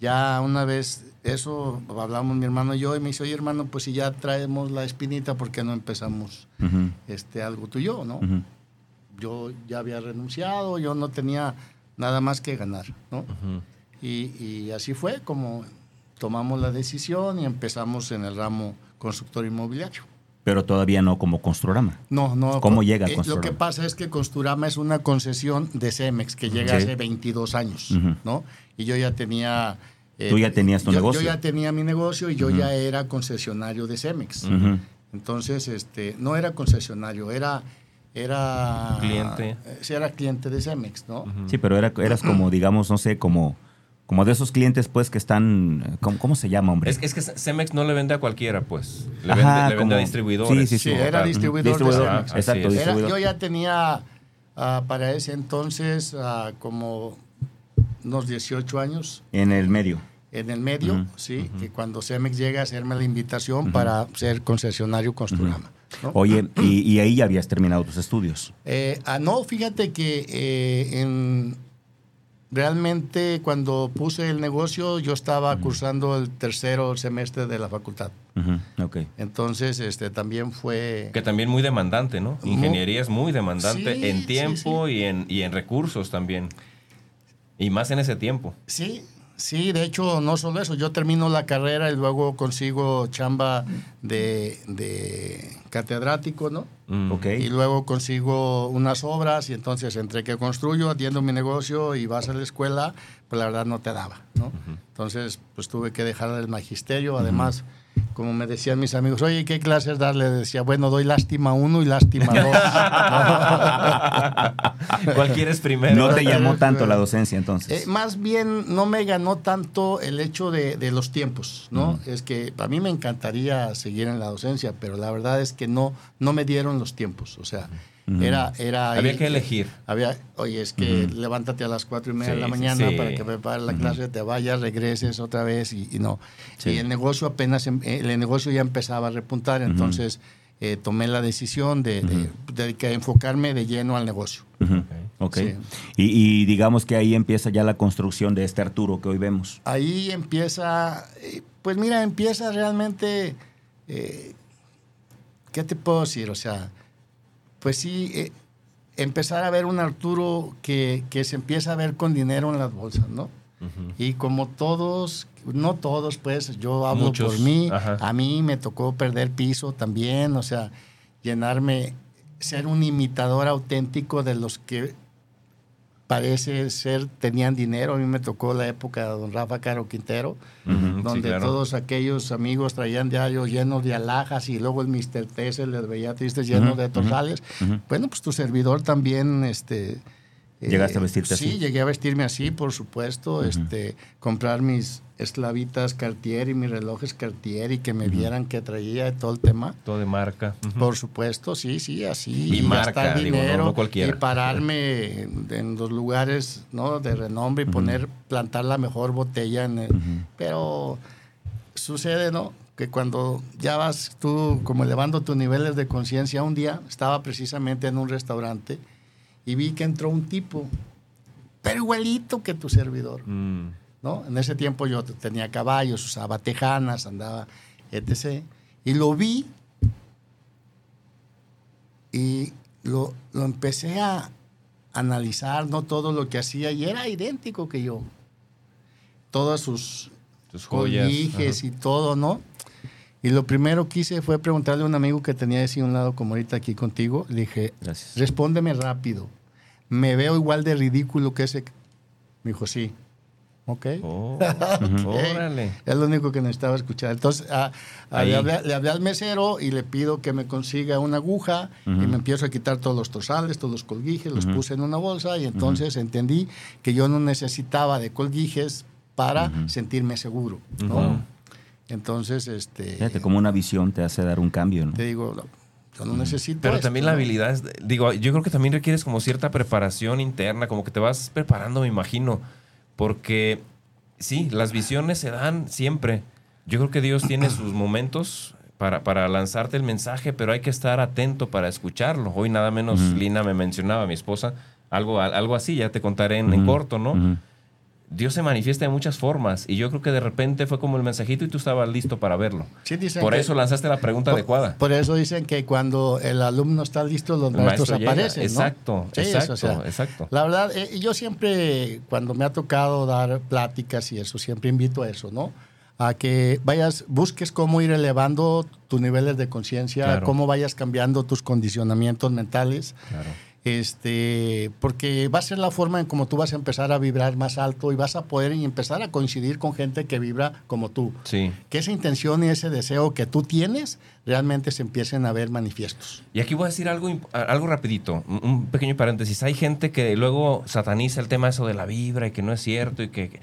ya una vez eso hablamos mi hermano y yo y me dice, oye hermano, pues si ya traemos la espinita, ¿por qué no empezamos Ujú. este, algo tú y yo, ¿no? Ujú. Yo ya había renunciado, yo no tenía nada más que ganar, ¿no? Ujú. Y, y así fue como tomamos la decisión y empezamos en el ramo constructor inmobiliario. Pero todavía no como Construrama. No, no. ¿Cómo con- llega eh, Lo Construrama? que pasa es que Construrama es una concesión de Cemex que llega Sí. hace 22 años. ¿no? Y yo ya tenía... eh, Tú ya tenías tu yo- negocio. Yo ya tenía mi negocio y yo ya era concesionario de Cemex. Entonces, este, no era concesionario, era... Era... Cliente. eh, sí, era cliente de Cemex, ¿no? Sí, pero era, eras como, digamos, no sé, como, como de esos clientes, pues, que están. ¿Cómo, cómo se llama, hombre? Es, es que Cemex no le vende a cualquiera, pues. Le Ajá, vende, le vende como- a distribuidores. Sí, sí, Sí, sí. era distribuidor, Distribuidor, de Cemex. exacto. Era- yo ya tenía ah, para ese entonces ah, como unos 18 años En el medio. en el medio, sí, que cuando Cemex llega a hacerme la invitación para ser concesionario Construrama. ¿no? Oye, y, y ahí ya habías terminado tus estudios. Eh, ah, no, fíjate que eh, en realmente cuando puse el negocio yo estaba cursando el tercero semestre de la facultad. Ujú, Ok. Entonces, este también fue... Que también muy demandante, ¿no? Ingeniería es muy demandante Sí, en sí, tiempo Y, en, y en recursos también. Y más en ese tiempo. Sí, sí, de hecho, no solo eso, yo termino la carrera y luego consigo chamba de, de catedrático, ¿no? Mm. Ok. Y luego consigo unas obras y entonces entre que construyo, atiendo mi negocio y vas a la escuela, pues la verdad no te daba, ¿no? Entonces, pues tuve que dejar el magisterio, además... Como me decían mis amigos, oye, ¿qué clases darle? Decía, bueno, doy lástima uno y lástima dos. ¿Cuál quieres primero? No te llamó tanto la docencia entonces. Eh, más bien no me ganó tanto el hecho de, de los tiempos, ¿no? Es que a mí me encantaría seguir en la docencia, pero la verdad es que no, no me dieron los tiempos. O sea, era, era Había ahí- que elegir. Había, oye, es que levántate a las cuatro y media de Sí, la sí, mañana sí. para que prepares la clase, te vayas, regreses otra vez y, y no. Sí. Y el negocio apenas, em- eh, el negocio ya empezaba a repuntar, entonces eh, tomé la decisión de, de- de que enfocarme de lleno al negocio. Ok. Sí. Y, y digamos que ahí empieza ya la construcción de este Arturo que hoy vemos. ahí empieza, eh, pues mira, empieza realmente, eh, ¿qué te puedo decir? O sea, pues sí, eh, empezar a ver un Arturo que, que se empieza a ver con dinero en las bolsas, ¿no? Y como todos, no todos, pues yo hablo Muchos, por mí, ajá. a mí me tocó perder piso también, o sea, llenarme, ser un imitador auténtico de los que parece ser tenían dinero. A mí me tocó la época de don Rafa Caro Quintero, donde claro. todos aquellos amigos traían diarios llenos de alhajas y luego el Mr. T se les veía tristes llenos de torzales. ujú. Bueno, pues tu servidor también, este... ¿Llegaste a vestirte sí, así? llegué a vestirme así, por supuesto. este, comprar mis esclavitas Cartier y mis relojes Cartier y que me vieran que traía todo el tema. Todo de marca. Por supuesto, sí, sí, así. Y marca, gastar digo, no- dinero no cualquiera. y pararme en, en los lugares ¿no? de renombre y poner, plantar la mejor botella. En el- Pero sucede, ¿no? Que cuando ya vas tú como elevando tus niveles de conciencia, un día estaba precisamente en un restaurante y vi que entró un tipo, pero igualito que tu servidor. Mm. ¿no? En ese tiempo yo tenía caballos, usaba tejanas, andaba, etc. Y lo vi y lo, lo empecé a analizar, ¿no? Todo lo que hacía y era idéntico que yo. Todas sus Tus joyas. y todo, ¿no? Y lo primero que hice fue preguntarle a un amigo que tenía así a un lado, como ahorita aquí contigo. Le dije, Gracias. respóndeme rápido. ¿Me veo igual de ridículo que ese? Me dijo, sí. Ok. Oh, Ok. Órale. Es lo único que necesitaba escuchar. Entonces, a- a- le, hablé, le hablé al mesero y le pido que me consiga una aguja y me empiezo a quitar todos los torsales, todos los colguijes, los puse en una bolsa y entonces entendí que yo no necesitaba de colguijes para sentirme seguro. ¿no? Entonces, este, Fíjate, como una visión te hace dar un cambio, ¿no? te digo, no, yo no necesito Pero esto, también la ¿no? habilidad, es- digo, yo creo que también requieres como cierta preparación interna, como que te vas preparando, me imagino, porque sí, las visiones se dan siempre. Yo creo que Dios tiene sus momentos para, para lanzarte el mensaje, pero hay que estar atento para escucharlo. Hoy nada menos Lina me mencionaba, mi esposa, algo, algo así, ya te contaré en, corto, ¿no? ujú. Dios se manifiesta de muchas formas y yo creo que de repente fue como el mensajito y tú estabas listo para verlo. Sí, dicen Por que- eso lanzaste la pregunta por, adecuada. Por eso dicen que cuando el alumno está listo, los El maestros maestro aparecen. ¿no? Exacto, Sí, eso, exacto, o sea, exacto. La verdad, eh, yo siempre, cuando me ha tocado dar pláticas y eso, siempre invito a eso, ¿no? A que vayas, busques cómo ir elevando tus niveles de conciencia, Claro. cómo vayas cambiando tus condicionamientos mentales. Claro. Este, porque va a ser la forma en cómo tú vas a empezar a vibrar más alto y vas a poder empezar a coincidir con gente que vibra como tú. Sí. Que esa intención y ese deseo que tú tienes realmente se empiecen a ver manifiestos. Y aquí voy a decir algo, algo rapidito, un- pequeño paréntesis. Hay gente que luego sataniza el tema eso de la vibra y que no es cierto y que... que-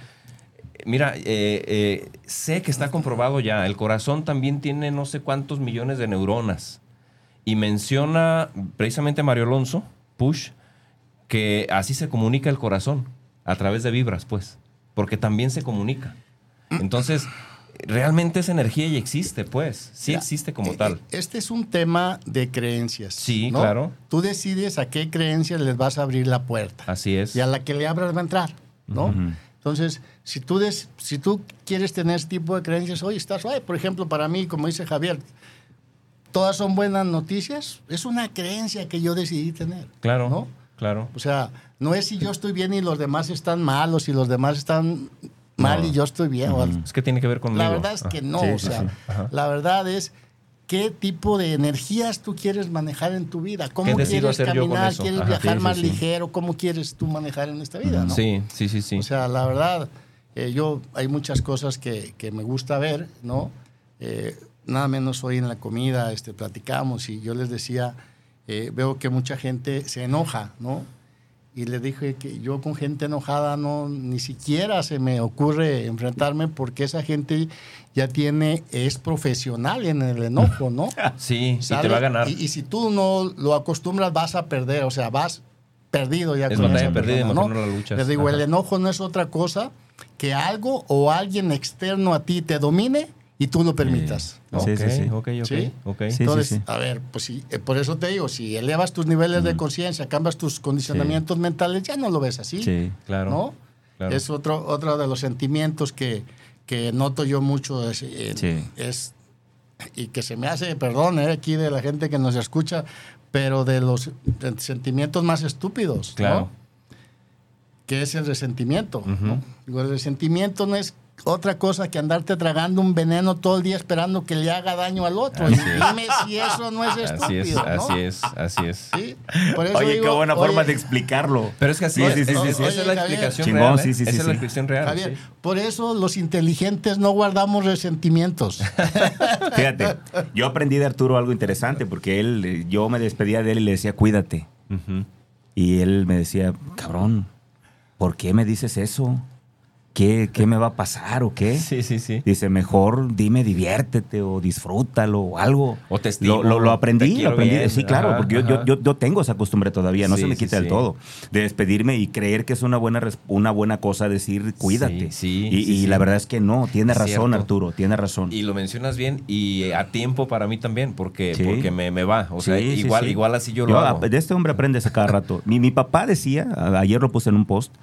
Mira, eh, eh, sé que está comprobado ya, el corazón también tiene no sé cuántos millones de neuronas. Y menciona precisamente Mario Alonso, Push, que así se comunica el corazón, a través de vibras, pues, porque también se comunica. Entonces, realmente esa energía ya existe, pues, sí Mira, existe como eh, tal. eh, Este es un tema de creencias. Sí, ¿no? claro. Tú decides a qué creencias les vas a abrir la puerta. Así es. Y a la que le abras va a entrar. ¿no? Entonces, si tú, des- si tú quieres tener ese tipo de creencias, oye, estás. Por ejemplo, para mí, como dice Javier, todas son buenas noticias. Es una creencia que yo decidí tener. Claro, ¿no? claro. O sea, no es si yo estoy bien y los demás están mal o si los demás están mal No. y yo estoy bien. Es que tiene que ver conmigo. La verdad es Ah. que no. Sí, o sea, sí. La verdad es qué tipo de energías tú quieres manejar en tu vida. ¿Cómo ¿Qué decido quieres con caminar? ¿Quieres Ajá. viajar más ligero? ¿Cómo quieres tú manejar en esta vida? ¿no? Sí, sí, sí, sí. O sea, la verdad, eh, yo hay muchas cosas que, que me gusta ver, ¿no? Eh, nada menos hoy en la comida este, platicamos y yo les decía, eh, veo que mucha gente se enoja, ¿no? Y les dije que yo con gente enojada no, ni siquiera se me ocurre enfrentarme porque esa gente ya tiene, es profesional en el enojo, ¿no? sí, y te va a ganar. Y, y si tú no lo acostumbras, vas a perder, o sea, vas perdido ya Es con esa perdida persona, no la luchas. Les digo, Ajá. el enojo no es otra cosa que algo o alguien externo a ti te domine y tú lo permitas. ¿no? Sí, sí, sí. Ok, ok. Sí. Entonces, sí. a ver, pues sí, eh, por eso te digo, si elevas tus niveles de conciencia, cambias tus condicionamientos mentales, ya no lo ves así. Sí. Claro. ¿no? claro. Es otro, otro de los sentimientos que, que noto yo mucho. Es, eh, Sí. es- y que se me hace, perdón, eh, aquí de la gente que nos escucha, pero de los sentimientos más estúpidos. ¿no? Claro. que es el resentimiento. ¿no? El resentimiento no es otra cosa que andarte tragando un veneno todo el día esperando que le haga daño al otro. Es. dime si eso no es estúpido. Así es, ¿no? así es, así es. Sí, por eso Oye, qué buena forma de explicarlo. Pero es que así Sí, es, sí, sí, es- sí, es- sí. esa es la explicación Chingón, real. sí, ¿eh? sí, esa sí, es la explicación real. Javier, sí. por eso los inteligentes no guardamos resentimientos. Fíjate, yo aprendí de Arturo algo interesante porque él, eh, yo me despedía de él y le decía, cuídate. Y él me decía, cabrón, ¿por qué me dices eso? ¿Qué, qué me va a pasar o qué? Sí, sí, sí. Dice, mejor dime diviértete o disfrútalo o algo. O te estimo, Lo, lo- lo te aprendí, lo aprendí. bien. Sí, claro, Ajá, porque yo, yo, yo, yo tengo esa costumbre todavía, no Sí, se me quita sí. del todo. De despedirme y creer que es una buena, una buena cosa decir cuídate. Sí, sí, y y la verdad es que no, tiene razón cierto. Arturo, tiene razón. Y lo mencionas bien y a tiempo para mí también, porque, porque me, me va. O sea, igual, igual así yo lo hago. De este hombre aprendes a cada rato. Mi, mi papá decía, ayer lo puse en un post,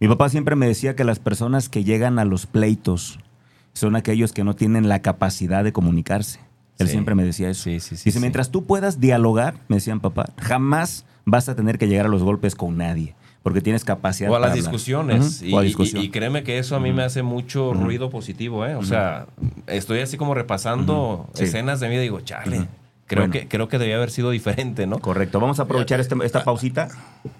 mi papá siempre me decía que las personas que llegan a los pleitos son aquellos que no tienen la capacidad de comunicarse. Él Sí. siempre me decía eso. Sí, sí, sí, Dice, mientras tú puedas dialogar, me decían papá, jamás vas a tener que llegar a los golpes con nadie, porque tienes capacidad O a las para discusiones. Y, o a y- discusión. y créeme que eso a mí me hace mucho ruido positivo, ¿eh? O sea, estoy así como repasando Sí. escenas de mi vida y digo, chale, creo, Bueno. que, creo que debía haber sido diferente, ¿no? Correcto. Vamos a aprovechar este- esta pausita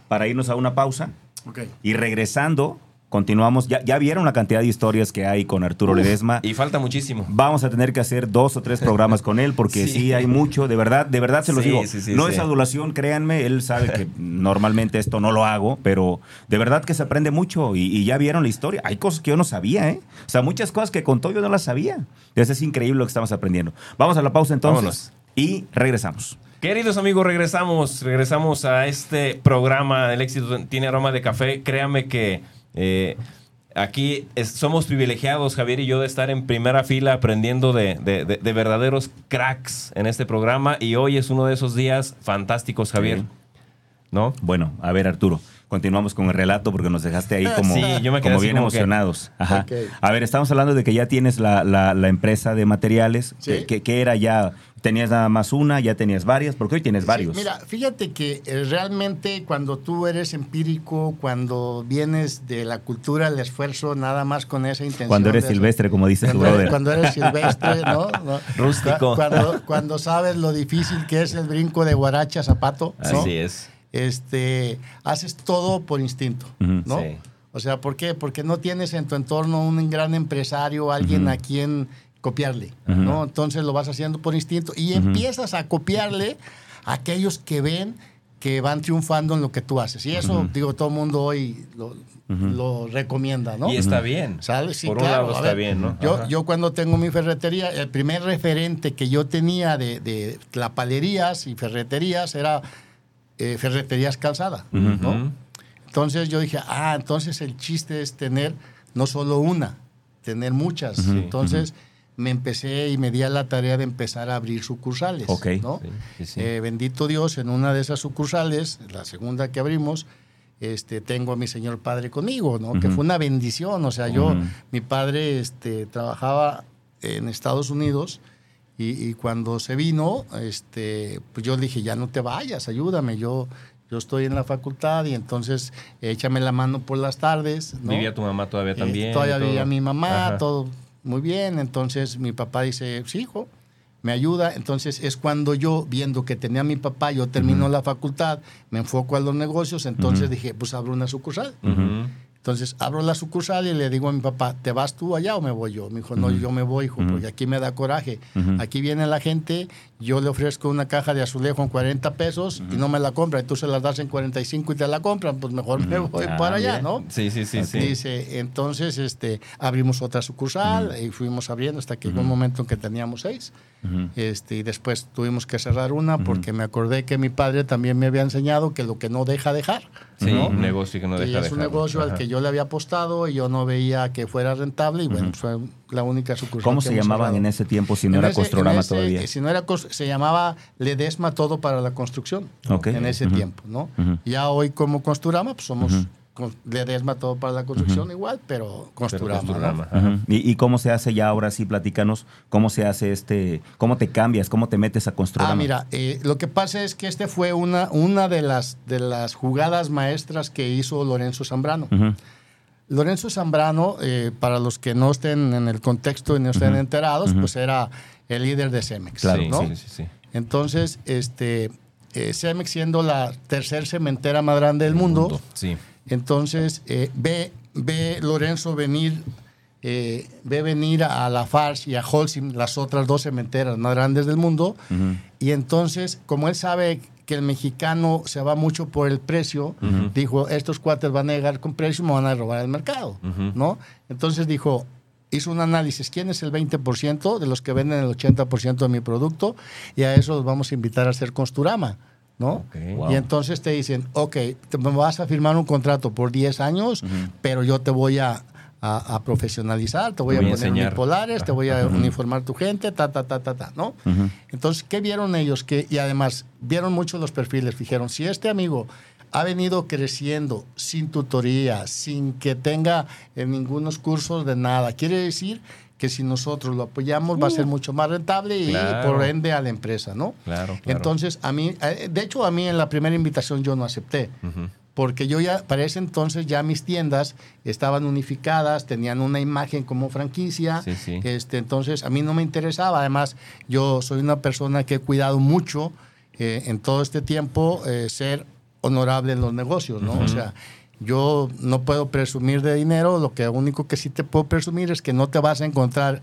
para irnos a una pausa. Ok. Y regresando, continuamos. Ya, ya vieron la cantidad de historias que hay con Arturo Ledesma. Y falta muchísimo. Vamos a tener que hacer dos o tres programas con él porque sí, Sí. hay mucho, de verdad, de verdad se los Sí, digo. sí, no es adulación, créanme, él sabe que normalmente esto no lo hago, pero de verdad que se aprende mucho y, y ya vieron la historia. Hay cosas que yo no sabía, ¿eh? O sea, muchas cosas que contó yo no las sabía. Entonces es increíble lo que estamos aprendiendo. Vamos a la pausa entonces Vámonos. y regresamos. Queridos amigos, regresamos, regresamos a este programa. El éxito tiene aroma de café. Créame que eh, aquí somos privilegiados, Javier y yo, de estar en primera fila aprendiendo de, de- de- de verdaderos cracks en este programa. Y hoy es uno de esos días fantásticos, Javier. ¿No? Bueno, a ver Arturo, continuamos con el relato porque nos dejaste ahí como, Sí, yo me quedé como bien como que- emocionados. Ajá. A ver, estamos hablando de que ya tienes la, la- la empresa de materiales. Sí. que, que- que era ya? ¿Tenías nada más una? ¿Ya tenías varias? Porque hoy tienes varios. Sí, mira, fíjate que eh, realmente cuando tú eres empírico, cuando vienes de la cultura del esfuerzo, nada más con esa intención. Cuando eres de- silvestre, como dice tu brother. cuando eres silvestre, ¿no? No. Rústico. Cu- Cuando, cuando sabes lo difícil que es el brinco de guaracha zapato, ¿no? Así es. Este, haces todo por instinto. ¿no? Sí. O sea, ¿por qué? Porque no tienes en tu entorno un gran empresario, alguien a quien copiarle. ¿no? Entonces lo vas haciendo por instinto y empiezas a copiarle a aquellos que ven que van triunfando en lo que tú haces. Y eso, digo, todo el mundo hoy lo, recomienda, ¿no? Y está bien. ¿Sale? Sí, Por claro. un lado está ver, bien, ¿no? Yo, cuando tengo mi ferretería, el primer referente que yo tenía de, de tlapalerías y ferreterías era eh, ferreterías calzada. ¿no? Entonces yo dije, ah, entonces el chiste es tener no solo una, tener muchas. Entonces me empecé y me di a la tarea de empezar a abrir sucursales. ¿no? Sí, sí, sí. Eh, bendito Dios, en una de esas sucursales, la segunda que abrimos, este, tengo a mi señor padre conmigo, ¿no? Que fue una bendición. O sea, yo, mi padre este, trabajaba en Estados Unidos y, y cuando se vino, este, pues yo le dije, ya no te vayas, ayúdame. Yo, yo estoy en la facultad y entonces échame la mano por las tardes. ¿no? Vivía tu mamá todavía Eh, también. todavía y todo. vivía mi mamá, Ajá. todo muy bien. Entonces mi papá dice, sí, hijo, me ayuda. Entonces es cuando yo, viendo que tenía a mi papá, yo termino la facultad, me enfoco a los negocios, entonces dije, pues abro una sucursal. Ujú. Entonces abro la sucursal y le digo a mi papá, ¿te vas tú allá o me voy yo? Me dijo, no, yo me voy, hijo, porque aquí me da coraje. Ujú. Aquí viene la gente, yo le ofrezco una caja de azulejo en 40 pesos y no me la compra, y tú se las das en 45 y te la compran, pues mejor me voy Ah, para allá, bien. ¿no? Sí, sí, sí, sí. Dice, entonces este, abrimos otra sucursal y fuimos abriendo hasta que llegó un momento en que teníamos seis. Ujú. Este, y después tuvimos que cerrar una porque me acordé que mi padre también me había enseñado que lo que no deja dejar. Sí, ¿no? un negocio que no y deja es un negocio al Ajá. que yo le había apostado y yo no veía que fuera rentable y bueno, fue la única sucursal. ¿Cómo que se llamaban en ese tiempo si no En era Costrorama todavía? Si no era se llamaba Ledesma Todo para la Construcción Ok. en ese tiempo, ¿no? Ya hoy como Construrama, pues somos. Con- Ledesma Todo para la Construcción igual, pero Pero ajá. Ujú. ¿Y, y cómo se hace ya ahora sí? Platícanos cómo se hace este, cómo te cambias, cómo te metes a Costrorama. Ah, mira, eh, lo que pasa es que este fue una, una de, las, de las jugadas maestras que hizo Lorenzo Zambrano. Lorenzo Zambrano, eh, para los que no estén en el contexto y no estén enterados, pues era el líder de Cemex. Claro, sí, ¿no? sí, sí, sí. Entonces, este, eh, Cemex siendo la tercer cementera más grande del mundo, Sí. Entonces eh, ve, ve Lorenzo venir, eh, ve venir a la Farge y a Holcim, las otras dos cementeras más grandes del mundo, y entonces, como él sabe que el mexicano se va mucho por el precio, dijo, estos cuates van a llegar con precio y me van a robar el mercado. ¿no? Entonces dijo, hizo un análisis, ¿quién es el 20% de los que venden el 80% de mi producto? Y a eso los vamos a invitar a hacer Consturama, ¿no? Wow. Y entonces te dicen, ok, te me vas a firmar un contrato por 10 años, pero yo te voy a, a- a profesionalizar, te voy, a poner unipolares, te voy a uniformar tu gente, ta, ta, ta, ta, ta, ¿no? Entonces, ¿qué vieron ellos? Que, y además, vieron mucho los perfiles. Dijeron, si este amigo ha venido creciendo sin tutoría, sin que tenga eh, ningunos cursos de nada, quiere decir que si nosotros lo apoyamos va a ser mucho más rentable y Claro. por ende a la empresa, ¿no? Claro, claro. Entonces, a mí, eh, de hecho, a mí en la primera invitación yo no acepté. Porque yo ya, para ese entonces ya mis tiendas estaban unificadas, tenían una imagen como franquicia. Sí, sí. Este, entonces a mí no me interesaba. Además, yo soy una persona que he cuidado mucho eh, en todo este tiempo eh, ser honorable en los negocios, ¿no? O sea, yo no puedo presumir de dinero. Lo que único que sí te puedo presumir es que no te vas a encontrar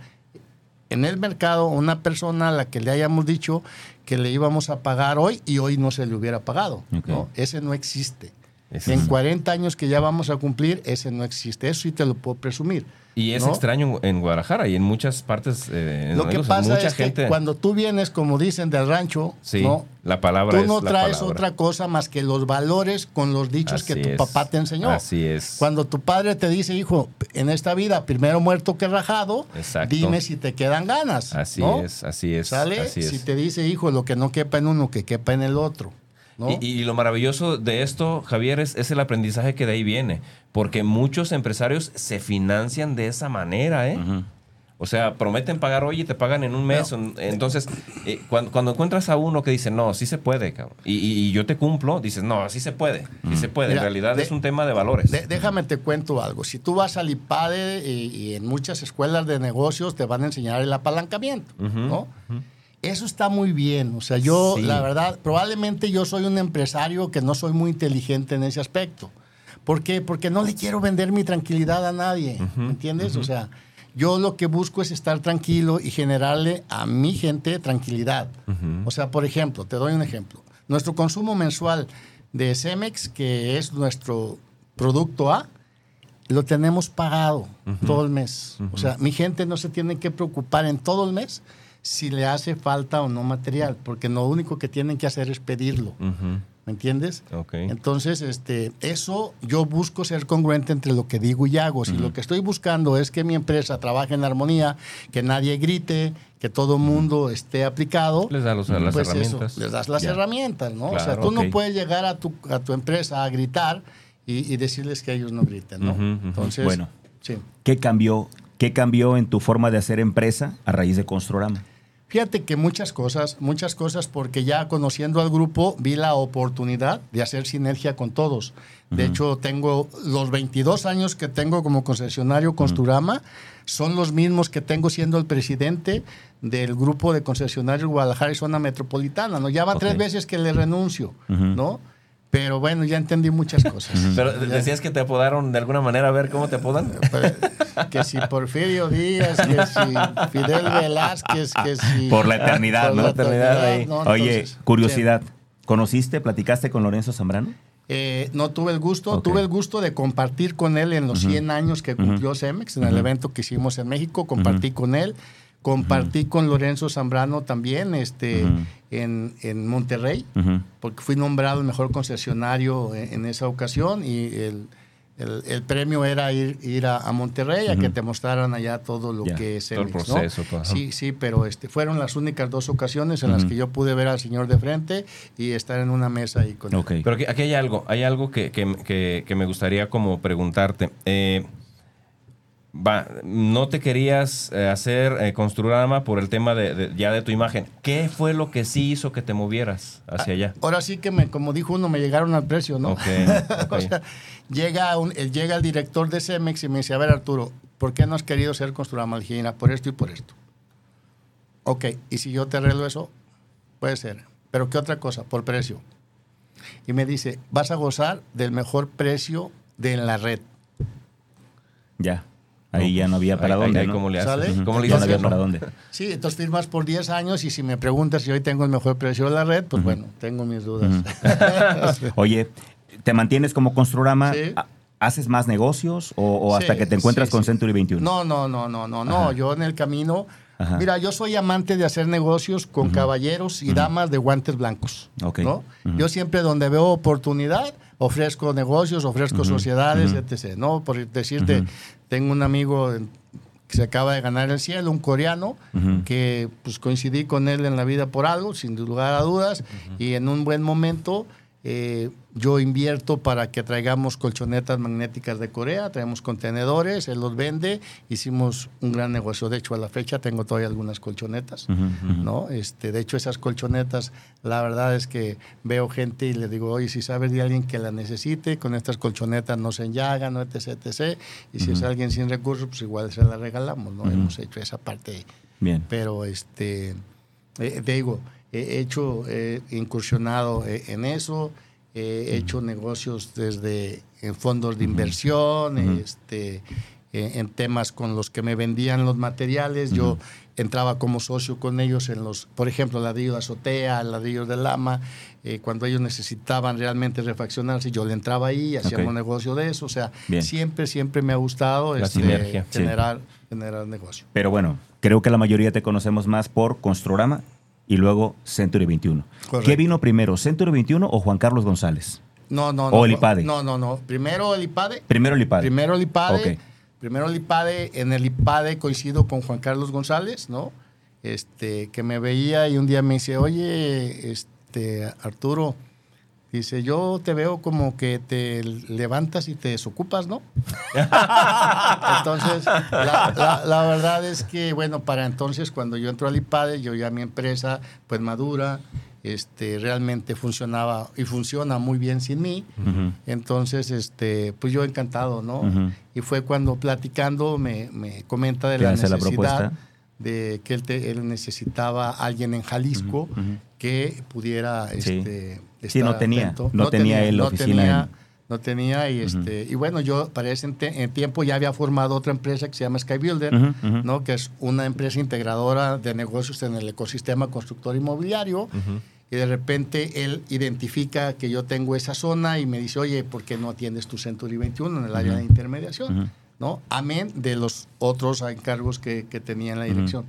en el mercado una persona a la que le hayamos dicho que le íbamos a pagar hoy y hoy no se le hubiera pagado. ¿no? Ese no existe. Ese en es- 40 años que ya vamos a cumplir, ese no existe. Eso sí te lo puedo presumir. Y es ¿no? extraño en Guadalajara y en muchas partes. eh, en Lo que Morelos, pasa mucha es gente. que cuando tú vienes, como dicen, del rancho, Sí, ¿no? la palabra tú no traes palabra. otra cosa más que los valores con los dichos Así que tu es. papá te enseñó. Así es. Cuando tu padre te dice, hijo, en esta vida, primero muerto que rajado, Exacto. dime si te quedan ganas. Así ¿no? es, así es. ¿Sale? Así es. Si te dice, hijo, lo que no quepa en uno, que quepa en el otro. ¿No? Y, y lo maravilloso de esto, Javier, es, es el aprendizaje que de ahí viene. Porque muchos empresarios se financian de esa manera, ¿eh? O sea, prometen pagar hoy y te pagan en un mes. Entonces, eh, cuando, cuando encuentras a uno que dice, no, sí se puede, cabrón, y, y- yo te cumplo, dices, no, sí se puede, sí se puede. Mira, en realidad de- es un tema de valores. De- déjame te cuento algo. Si tú vas al IPADE y, y en muchas escuelas de negocios te van a enseñar el apalancamiento, ¿no? Eso está muy bien. O sea, yo, Sí. la verdad, probablemente yo soy un empresario que no soy muy inteligente en ese aspecto. ¿Por qué? Porque no le quiero vender mi tranquilidad a nadie. ¿Me entiendes? O sea, yo lo que busco es estar tranquilo y generarle a mi gente tranquilidad. O sea, por ejemplo, te doy un ejemplo. Nuestro consumo mensual de Cemex, que es nuestro producto A, lo tenemos pagado todo el mes. O sea, mi gente no se tiene que preocupar en todo el mes si le hace falta o no material, porque lo único que tienen que hacer es pedirlo. ¿Me entiendes? Ok. Entonces, este, eso yo busco ser congruente entre lo que digo y hago. Si lo que estoy buscando es que mi empresa trabaje en armonía, que nadie grite, que todo mundo esté aplicado, Les da los- las pues eso, herramientas. les das las Ya. herramientas, ¿no? o sea, tú no puedes llegar a tu, a tu empresa a gritar y, y decirles que ellos no griten, ¿no? Entonces, Bueno. sí. ¿Qué cambió, ¿Qué cambió en tu forma de hacer empresa a raíz de Construrama? Fíjate que muchas cosas, muchas cosas, porque ya conociendo al grupo vi la oportunidad de hacer sinergia con todos. De hecho, tengo los 22 años que tengo como concesionario Construrama, son los mismos que tengo siendo el presidente del grupo de concesionarios Guadalajara y zona metropolitana. ¿no? Ya va tres veces que le renuncio. ¿no? Pero bueno, ya entendí muchas cosas. Pero decías que te apodaron de alguna manera, a ver cómo te apodan. Pues, que si Porfirio Díaz, que si Fidel Velázquez, que si... Por la eternidad, Por ¿no? la eternidad ahí. ¿no? Oye, Entonces, curiosidad. ¿Conociste, platicaste con Lorenzo Zambrano? Eh, no tuve el gusto, tuve el gusto de compartir con él en los 100 años que cumplió Cemex, en el evento que hicimos en México, compartí con él, compartí con Lorenzo Zambrano también este, en, en Monterrey, porque fui nombrado el mejor concesionario en, en esa ocasión y el, el- el premio era ir, ir a, a Monterrey a que te mostraran allá todo lo que es el proceso. Sí, sí, pero este, fueron las únicas dos ocasiones en las que yo pude ver al señor de frente y estar en una mesa ahí con él. Ok. Pero aquí, aquí hay algo, hay algo que, que- que- que me gustaría como preguntarte. Eh, va, no te querías eh, hacer eh, Construrama por el tema de, de- ya de tu imagen. ¿Qué fue lo que sí hizo que te movieras hacia allá? Ahora sí que, me, como dijo uno, me llegaron al precio, ¿no? Ok, ok. O sea, llega, un, eh, llega el director de Cemex y me dice, a ver Arturo, ¿por qué no has querido ser Construrama? "Mira, por esto y por esto. Ok, y si yo te arreglo eso, puede ser. Pero ¿qué otra cosa? Por precio. Y me dice, vas a gozar del mejor precio de la red. Ya. Ahí ya no había para Ahí- dónde. ahí ¿no? ¿Cómo le haces? ¿Cómo le Ya dices no había para dónde. Sí, entonces firmas por 10 años y si me preguntas si hoy tengo el mejor precio de la red, pues bueno, tengo mis dudas. Oye, ¿te mantienes como Construrama? Sí. ¿Ha- ¿Haces más negocios o, o hasta Sí, que te encuentras sí, con sí. Century 21? No, no, no, no, no, no. Ajá. Yo en el camino. Ajá. Mira, yo soy amante de hacer negocios con caballeros y damas de guantes blancos. Ok. ¿no? Yo siempre donde veo oportunidad, ofrezco negocios, ofrezco sociedades, etc. ¿no? Por decirte, tengo un amigo que se acaba de ganar el cielo, un coreano, que pues coincidí con él en la vida por algo, sin lugar a dudas, y en un buen momento eh, yo invierto para que traigamos colchonetas magnéticas de Corea, traemos contenedores, él los vende, hicimos un gran negocio. De hecho, a la fecha tengo todavía algunas colchonetas, Ujú, ujú. ¿no? Este, de hecho, esas colchonetas, la verdad es que veo gente y le digo, oye, si sabes de alguien que la necesite, con estas colchonetas no se enllagan, ¿no? etc, etc. Y si es alguien sin recursos, pues igual se la regalamos, ¿no? Hemos hecho esa parte Bien. pero este eh, te digo he hecho he incursionado eh, en eso he hecho negocios desde en fondos de inversión este en temas con los que me vendían los materiales. Yo entraba como socio con ellos en los por ejemplo ladrillo de azotea ladrillos de lama eh, cuando ellos necesitaban realmente refaccionarse yo le entraba ahí hacíamos Ok. negocio de eso. O sea Bien. siempre siempre me ha gustado La este, sinergia, sí. generar generar negocio. Pero bueno, creo que la mayoría te conocemos más por Construrama y luego Century 21. Correcto. ¿Qué vino primero, Century 21 o Juan Carlos González? No, no, ¿O no. el IPADE? No, no, no. Primero el IPADE. Primero el IPADE. Primero el IPADE. Ok. Primero el IPADE. En el IPADE coincido con Juan Carlos González, ¿no? Este, que me veía y un día me dice, oye, este, Arturo, dice, yo te veo como que te levantas y te desocupas, ¿no? entonces, la, la- la verdad es que, bueno, para entonces, cuando yo entro al IPADE, yo ya mi empresa, pues madura, este, realmente funcionaba y funciona muy bien sin mí. Entonces, este, pues yo encantado, ¿no? Y fue cuando platicando me, me comenta de la necesidad de que él, te- él necesitaba a alguien en Jalisco que pudiera Sí. este, Sí, no tenía, no tenía él no oficina tenía, en- no tenía y este y bueno yo para ese tiempo ya había formado otra empresa que se llama Sky Builder Ujú, ujú. no que es una empresa integradora de negocios en el ecosistema constructor inmobiliario y de repente él identifica que yo tengo esa zona y me dice, oye, ¿por qué no atiendes tu Century 21 en el área de intermediación? ¿No? Amén de los otros encargos que, que tenía en la dirección.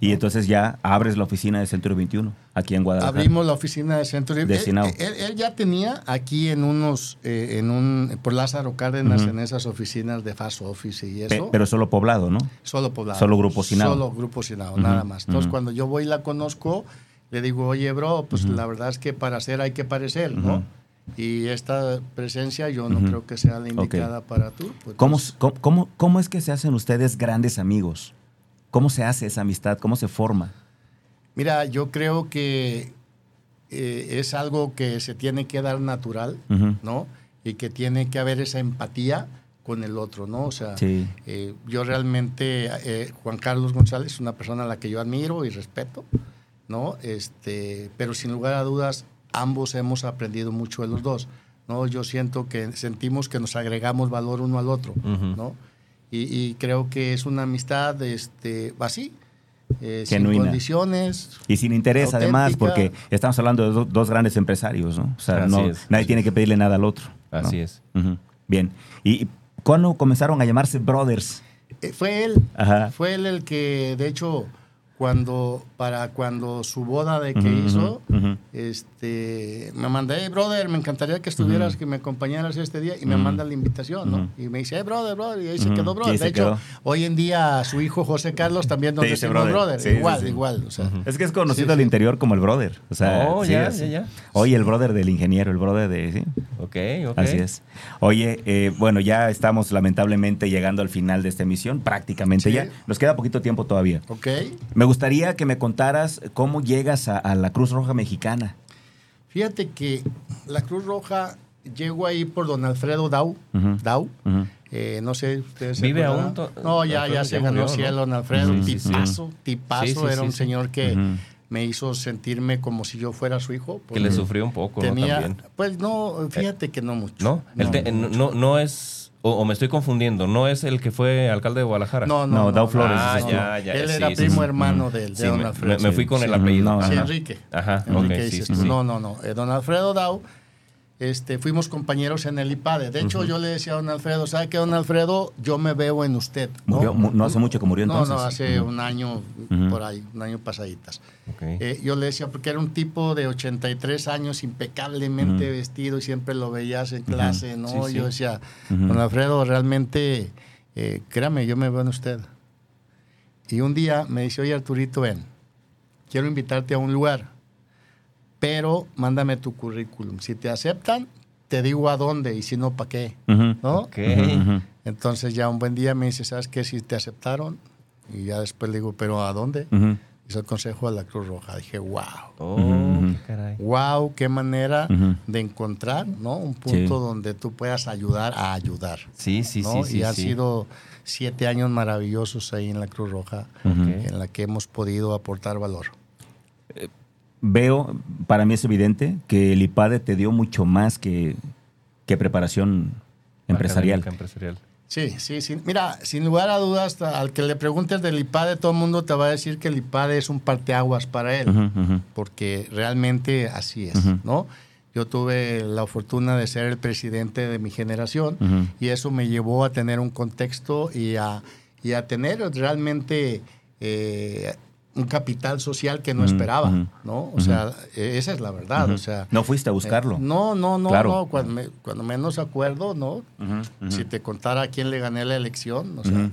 Y entonces ya abres la oficina de Century 21 aquí en Guadalajara. Abrimos la oficina de Century. De él, Sinao. él- él ya tenía aquí en unos, eh, en un, por Lázaro Cárdenas, en esas oficinas de Fast Office y Pe- eso. pero solo poblado, ¿no? Solo poblado. Solo Grupo Sinao. Solo Grupo Sinao, Ujú, nada más. Entonces, cuando yo voy y la conozco, le digo, oye, bro, pues la verdad es que para hacer hay que parecer, ¿no? Y esta presencia yo no creo que sea la indicada para tú. Pues, ¿Cómo, cómo, cómo, cómo es que se hacen ustedes grandes amigos? ¿Cómo se hace esa amistad? ¿Cómo se forma? Mira, yo creo que eh, es algo que se tiene que dar natural, Ujú. ¿no? Y que tiene que haber esa empatía con el otro, ¿no? O sea, Sí. eh, yo realmente, eh, Juan Carlos González es una persona a la que yo admiro y respeto, ¿no? Este, pero sin lugar a dudas, ambos hemos aprendido mucho de los dos, ¿no? Yo siento que sentimos que nos agregamos valor uno al otro, Ujú. ¿no? Y, y creo que es una amistad, este, así, eh, sin Genuina. condiciones, Y sin interés, además, porque estamos hablando de do- dos grandes empresarios, ¿no? O sea, Así no, es. nadie tiene que pedirle nada al otro. ¿no? Así es. Bien. ¿Y cuándo comenzaron a llamarse brothers? Eh, fue él, Ajá. fue él el que, de hecho, cuando para cuando su boda de que Ujú, hizo, ujú, ujú. este, me mandé, hey, brother, me encantaría que estuvieras, Ujú. que me acompañaras este día, y me manda la invitación, ¿no? Y me dice, hey, brother, brother, y ahí se quedó, brother. De hecho, quedó. hoy en día su hijo José Carlos también nos dice brother. brother, Sí, sí, igual, sí. igual, o sea. Es que es conocido Sí, al sí. interior como el brother. O sea, Oh, sí, ya, ya, ya. Oye, el brother del ingeniero, el brother de... ¿sí? Ok, ok. Así es. Oye, eh, bueno, ya estamos lamentablemente llegando al final de esta emisión, prácticamente Sí. ya. Nos queda poquito tiempo todavía. Ok. Me gustaría que me contaras cómo llegas a, a la Cruz Roja Mexicana. Fíjate que la Cruz Roja llegó ahí por don Alfredo Dau, Ujú. Dau, Ujú. Eh, no sé, ustedes se ¿Vive acuerdan? aún to- No, ya, ya se ganó ¿no? cielo, don Alfredo. Tipazo, tipazo. Sí, sí, Era sí, un sí. señor que me hizo sentirme como si yo fuera su hijo. Que le sufrió un poco, ¿no? tenía, También. Pues no, fíjate que no mucho. ¿No? El te- no, no, no es... O, o me estoy confundiendo. ¿No es el que fue alcalde de Guadalajara? No, no, No, no, Dau Flores, Ah, ya, ya. Él sí, era sí, primo sí. hermano Ujú. del de Sí, don Alfredo. me- me fui con Sí, el apellido. no, Sí, Ajá. Enrique. Ajá, Enrique ok, sí, dices sí, tú. sí. No, no, no. Eh, don Alfredo Dau, este, fuimos compañeros en el IPADE. De hecho, yo le decía a don Alfredo, ¿sabe qué, don Alfredo? Yo me veo en usted. Murió, no hace mucho que murió No, entonces. no, hace Ujú. un año por ahí, un año pasaditas. Eh, yo le decía, porque era un tipo de 83 años, impecablemente vestido y siempre lo veías en clase, ¿no? Sí, sí. Yo decía, don Alfredo, realmente, eh, créame, yo me veo en usted. Y un día me dice, oye Arturito, ven, quiero invitarte a un lugar, pero mándame tu currículum. Si te aceptan, te digo a dónde y si no, ¿para qué? ¿No? Ok. Ujú, ujú. Entonces ya un buen día me dice, ¿sabes qué? Si te aceptaron. Y ya después le digo, ¿pero a dónde? Ujú. Hizo el consejo de la Cruz Roja. Dije, wow. Oh, qué caray. Wow, qué manera de encontrar, ¿no? Un punto Sí. donde tú puedas ayudar a ayudar. Sí, sí, ¿no? sí, sí. y han sí. sido siete años maravillosos ahí en la Cruz Roja, en la que hemos podido aportar valor. Veo, para mí es evidente que el IPADE te dio mucho más que, que preparación empresarial. Empresarial. Sí, sí, sí. Mira, sin lugar a dudas, al que le preguntes del IPADE, todo el mundo te va a decir que el IPADE es un parteaguas para él. Porque realmente así es. ¿no? Yo tuve la fortuna de ser el presidente de mi generación y eso me llevó a tener un contexto y a, y a tener realmente eh, un capital social que no Ujú, esperaba, ujú. ¿no? O sea, esa es la verdad, o sea... No fuiste a buscarlo. eh, no, no, no, Claro. no, cuando, me- cuando menos acuerdo, ¿no? Si te contara a quién le gané la elección, o sea,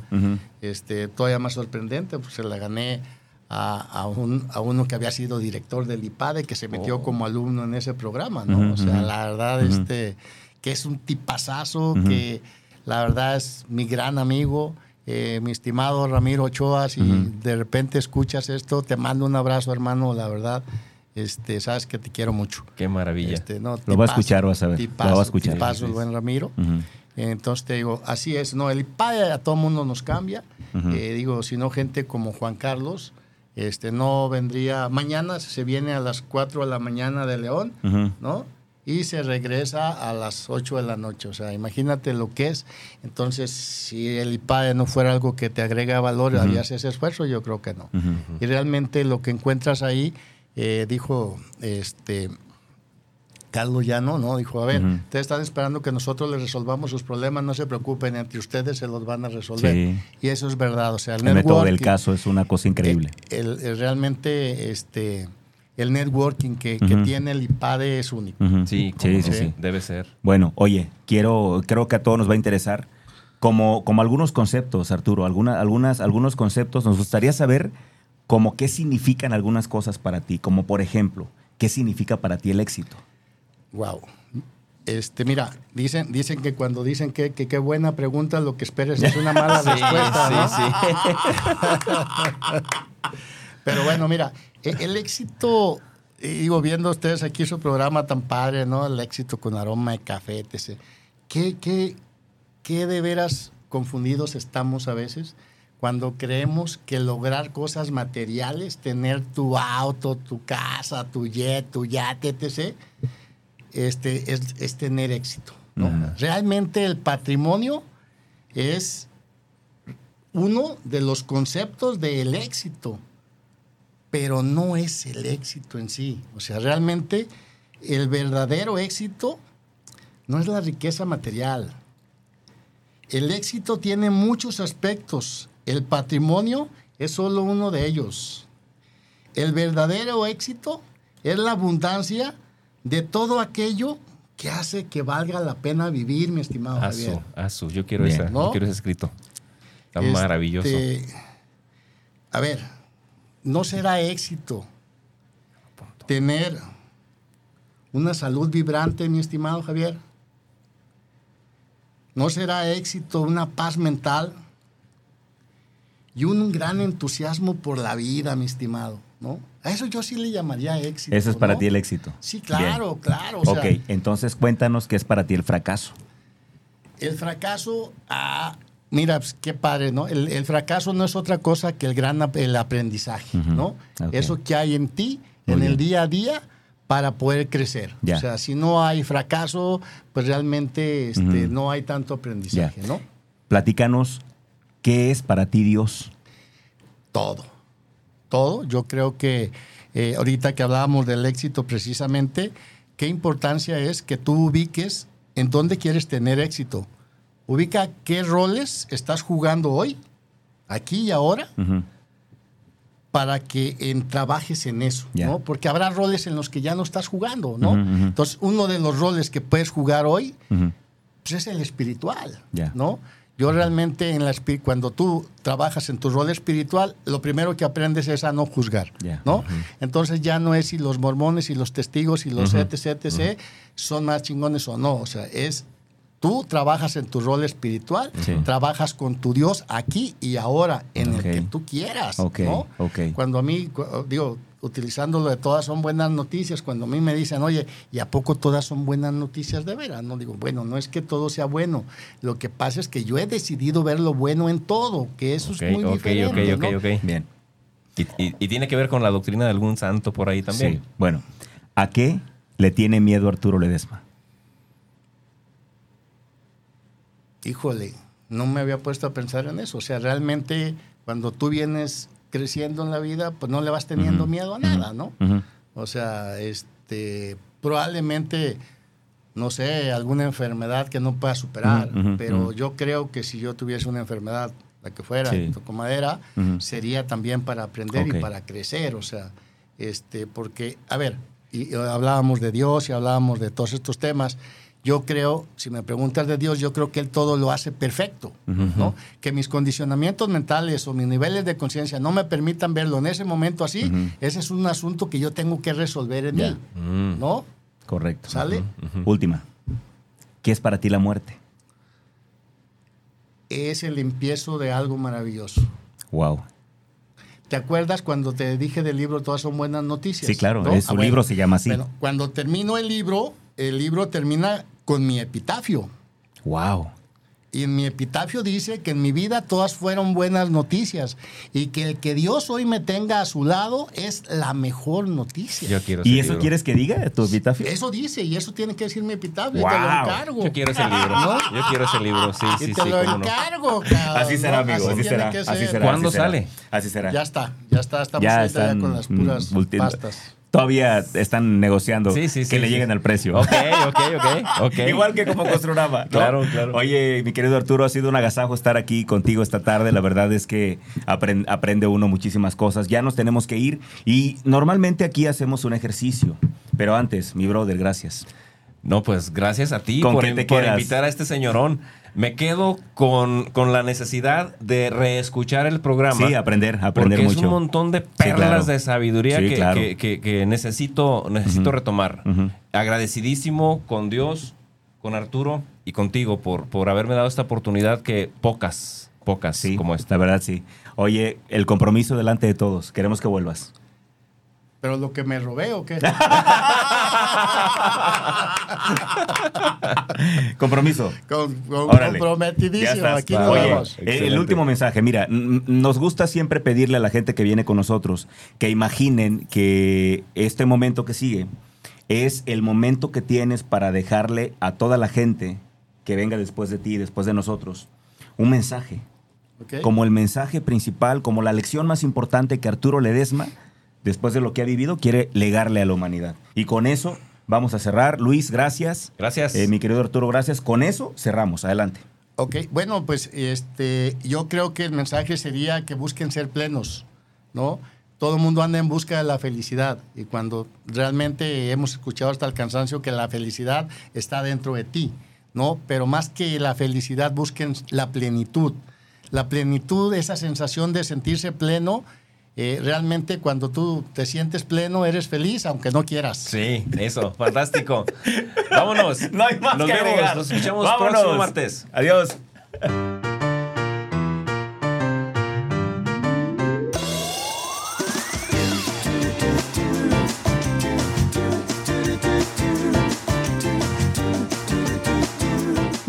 este, todavía más sorprendente, pues se la gané a, a un, a uno que había sido director del IPADE, que se metió Oh. como alumno en ese programa, ¿no? O sea, la verdad, este, que es un tipazazo, que la verdad es mi gran amigo, eh, mi estimado Ramiro Ochoa, si de repente escuchas esto, te mando un abrazo, hermano, la verdad, este, sabes que te quiero mucho. Qué maravilla. Este, no, Lo va a escuchar, vas a ver. Lo va a escuchar. tipazo, el buen Ramiro. Entonces te digo, así es, no, el IPADE a todo mundo nos cambia. Eh, digo, si no, gente como Juan Carlos, este, no vendría, mañana se viene a las 4 de la mañana de León. ¿no? Y se regresa a las 8 de la noche. O sea, imagínate lo que es. Entonces, si el IPADE no fuera algo que te agrega valor, Ujú. harías ese esfuerzo, yo creo que no. Y realmente lo que encuentras ahí, eh, dijo este Carlos Llano, ¿no? Dijo, a ver, Ujú. ustedes están esperando que nosotros les resolvamos sus problemas, no se preocupen, entre ustedes se los van a resolver. Sí. Y eso es verdad, o sea, el, El método del caso es una cosa increíble. eh, el- el- realmente este, el networking que, que Ujú. tiene el IPADE es único. Ujú. Sí, sí, sí, no, sí. Debe ser. Bueno, oye, quiero, creo que a todos nos va a interesar como, como algunos conceptos, Arturo, alguna, algunas, algunos conceptos. Nos gustaría saber como qué significan algunas cosas para ti, como por ejemplo, qué significa para ti el éxito. Wow. Este, mira, dicen, dicen que cuando dicen que qué buena pregunta, lo que esperes es una mala Sí, respuesta. sí, ¿no? Pero bueno, mira, e- el éxito, digo, viendo ustedes aquí su programa tan padre, ¿no? El éxito con aroma de café, etc. ¿Qué, qué, qué de veras confundidos estamos a veces cuando creemos que lograr cosas materiales, tener tu auto, tu casa, tu jet, tu yate, etc., este, es, es tener éxito. ¿no? Ajá. Realmente el patrimonio es uno de los conceptos del éxito, pero no es el éxito en sí. O sea, realmente el verdadero éxito no es la riqueza material. El éxito tiene muchos aspectos. El patrimonio es solo uno de ellos. El verdadero éxito es la abundancia de todo aquello que hace que valga la pena vivir, mi estimado Javier. Asu, asu. Yo quiero, Bien. esa, ¿No? yo quiero ese escrito. Está Este, maravilloso. A ver, no será éxito tener una salud vibrante, mi estimado Javier. No será éxito una paz mental y un gran entusiasmo por la vida, mi estimado, ¿no? A eso yo sí le llamaría éxito. Eso es para ¿no? ti el éxito. Sí, claro, Bien. claro. o ok, sea, entonces cuéntanos qué es para ti el fracaso. El fracaso, ah, mira, pues, qué padre, ¿no? El, el fracaso no es otra cosa que el gran ap- el aprendizaje, ¿no? Eso que hay en ti, Muy en el día a día, para poder crecer. O sea, si no hay fracaso, pues realmente este, no hay tanto aprendizaje. ¿no? Platícanos qué es para ti Dios. Todo. Todo. Yo creo que eh, ahorita que hablábamos del éxito precisamente, qué importancia es que tú ubiques en dónde quieres tener éxito. Ubica qué roles estás jugando hoy, aquí y ahora, Ujú. para que en- trabajes en eso, Ya. ¿no? Porque habrá roles en los que ya no estás jugando, ¿no? Ujú, ujú. Entonces, uno de los roles que puedes jugar hoy Ujú. pues es el espiritual, Ya. ¿no? Yo realmente en la cuando tú trabajas en tu rol espiritual, lo primero que aprendes es a no juzgar, Ya. ¿no? Entonces ya no es si los mormones y los testigos y los Ujú. etc, etc, son más chingones o no, o sea, es tú trabajas en tu rol espiritual, Sí. trabajas con tu Dios aquí y ahora en Ok. el que tú quieras, Ok, ¿no? ok. Cuando a mí, digo, utilizándolo de todas son buenas noticias, cuando a mí me dicen, oye, ¿y a poco todas son buenas noticias de veras? No digo, bueno, no es que todo sea bueno, lo que pasa es que yo he decidido ver lo bueno en todo, que eso Ok, es muy ok, diferente, ok, ¿no? ok, ok. Bien. Y, y- y tiene que ver con la doctrina de algún santo por ahí también. Sí. Bueno, ¿a qué le tiene miedo Arturo Ledesma? Híjole, no me había puesto a pensar en eso, o sea, realmente cuando tú vienes creciendo en la vida, pues no le vas teniendo miedo a nada, ¿no? O sea, este, probablemente, no sé, alguna enfermedad que no pueda superar, pero yo creo que si yo tuviese una enfermedad, la que fuera, Sí. toco madera, sería también para aprender Ok. y para crecer, o sea, este, porque, a ver, y hablábamos de Dios y hablábamos de todos estos temas. Yo creo, si me preguntas de Dios, yo creo que Él todo lo hace perfecto, ¿no? Que mis condicionamientos mentales o mis niveles de conciencia no me permitan verlo en ese momento así, ese es un asunto que yo tengo que resolver en Ya. mí, Mm. ¿no? Correcto. ¿Sale? Última. ¿Qué es para ti la muerte? Es el empiezo de algo maravilloso. Wow. ¿Te acuerdas cuando te dije del libro Todas son buenas noticias? Sí, claro, ¿no? es- su libro se llama así. Bueno, cuando termino el libro, el libro termina con mi epitafio. Wow. Y en mi epitafio dice que en mi vida todas fueron buenas noticias y que el que Dios hoy me tenga a su lado es la mejor noticia. Yo quiero ¿Y eso libro. quieres que diga tu epitafio? Eso dice y eso tiene que decir mi epitafio. y Wow. Te lo encargo. Yo quiero ese libro. ¿No? Yo quiero ese libro, sí, y sí, te sí, lo cómo no. encargo, cabrón. Así será, amigo. Así, será. Así ser. será. ¿Cuándo así será. sale? Así será. Ya está, ya está. Estamos Ya ahorita ya están con las mm, puras multi- pastas. Todavía están negociando Sí, sí, sí, que le lleguen al precio. Ok, ok, ok, ok. Igual que como Construrama. ¿no? Claro, claro. Oye, mi querido Arturo, ha sido un agasajo estar aquí contigo esta tarde. La verdad es que apren- aprende uno muchísimas cosas. Ya nos tenemos que ir y normalmente aquí hacemos un ejercicio. Pero antes, mi brother, gracias. No, pues gracias a ti ¿Con por, por invitar a este señorón. Me quedo con, con la necesidad de reescuchar el programa. Sí, aprender, aprender porque mucho. es un montón de perlas claro. de sabiduría Sí, que, claro. que- que- que necesito, necesito retomar. Agradecidísimo con Dios con Arturo y contigo por, por haberme dado esta oportunidad que pocas, pocas Sí, como esta. La verdad, sí. Oye, el compromiso delante de todos. Queremos que vuelvas. Pero lo que me robé o qué? Compromiso. Con- con- comprometidísimo. Aquí Oye, eh, el último mensaje. Mira, nos gusta siempre pedirle a la gente que viene con nosotros que imaginen que este momento que sigue es el momento que tienes para dejarle a toda la gente que venga después de ti, después de nosotros, un mensaje. Como el mensaje principal, como la lección más importante que Arturo Ledesma, después de lo que ha vivido, quiere legarle a la humanidad. Y con eso vamos a cerrar. Luis, gracias. Gracias. Eh, mi querido Arturo, gracias. Con eso cerramos. Adelante. Ok, bueno, pues este, yo creo que el mensaje sería que busquen ser plenos, ¿no? Todo el mundo anda en busca de la felicidad y cuando realmente hemos escuchado hasta el cansancio que la felicidad está dentro de ti, ¿no? Pero más que la felicidad, busquen la plenitud. La plenitud, esa sensación de sentirse pleno, eh, realmente cuando tú te sientes pleno eres feliz aunque no quieras. Sí, eso, fantástico. Vámonos. No hay más Nos que vemos, agregar. nos escuchamos Vámonos. próximo martes. Adiós.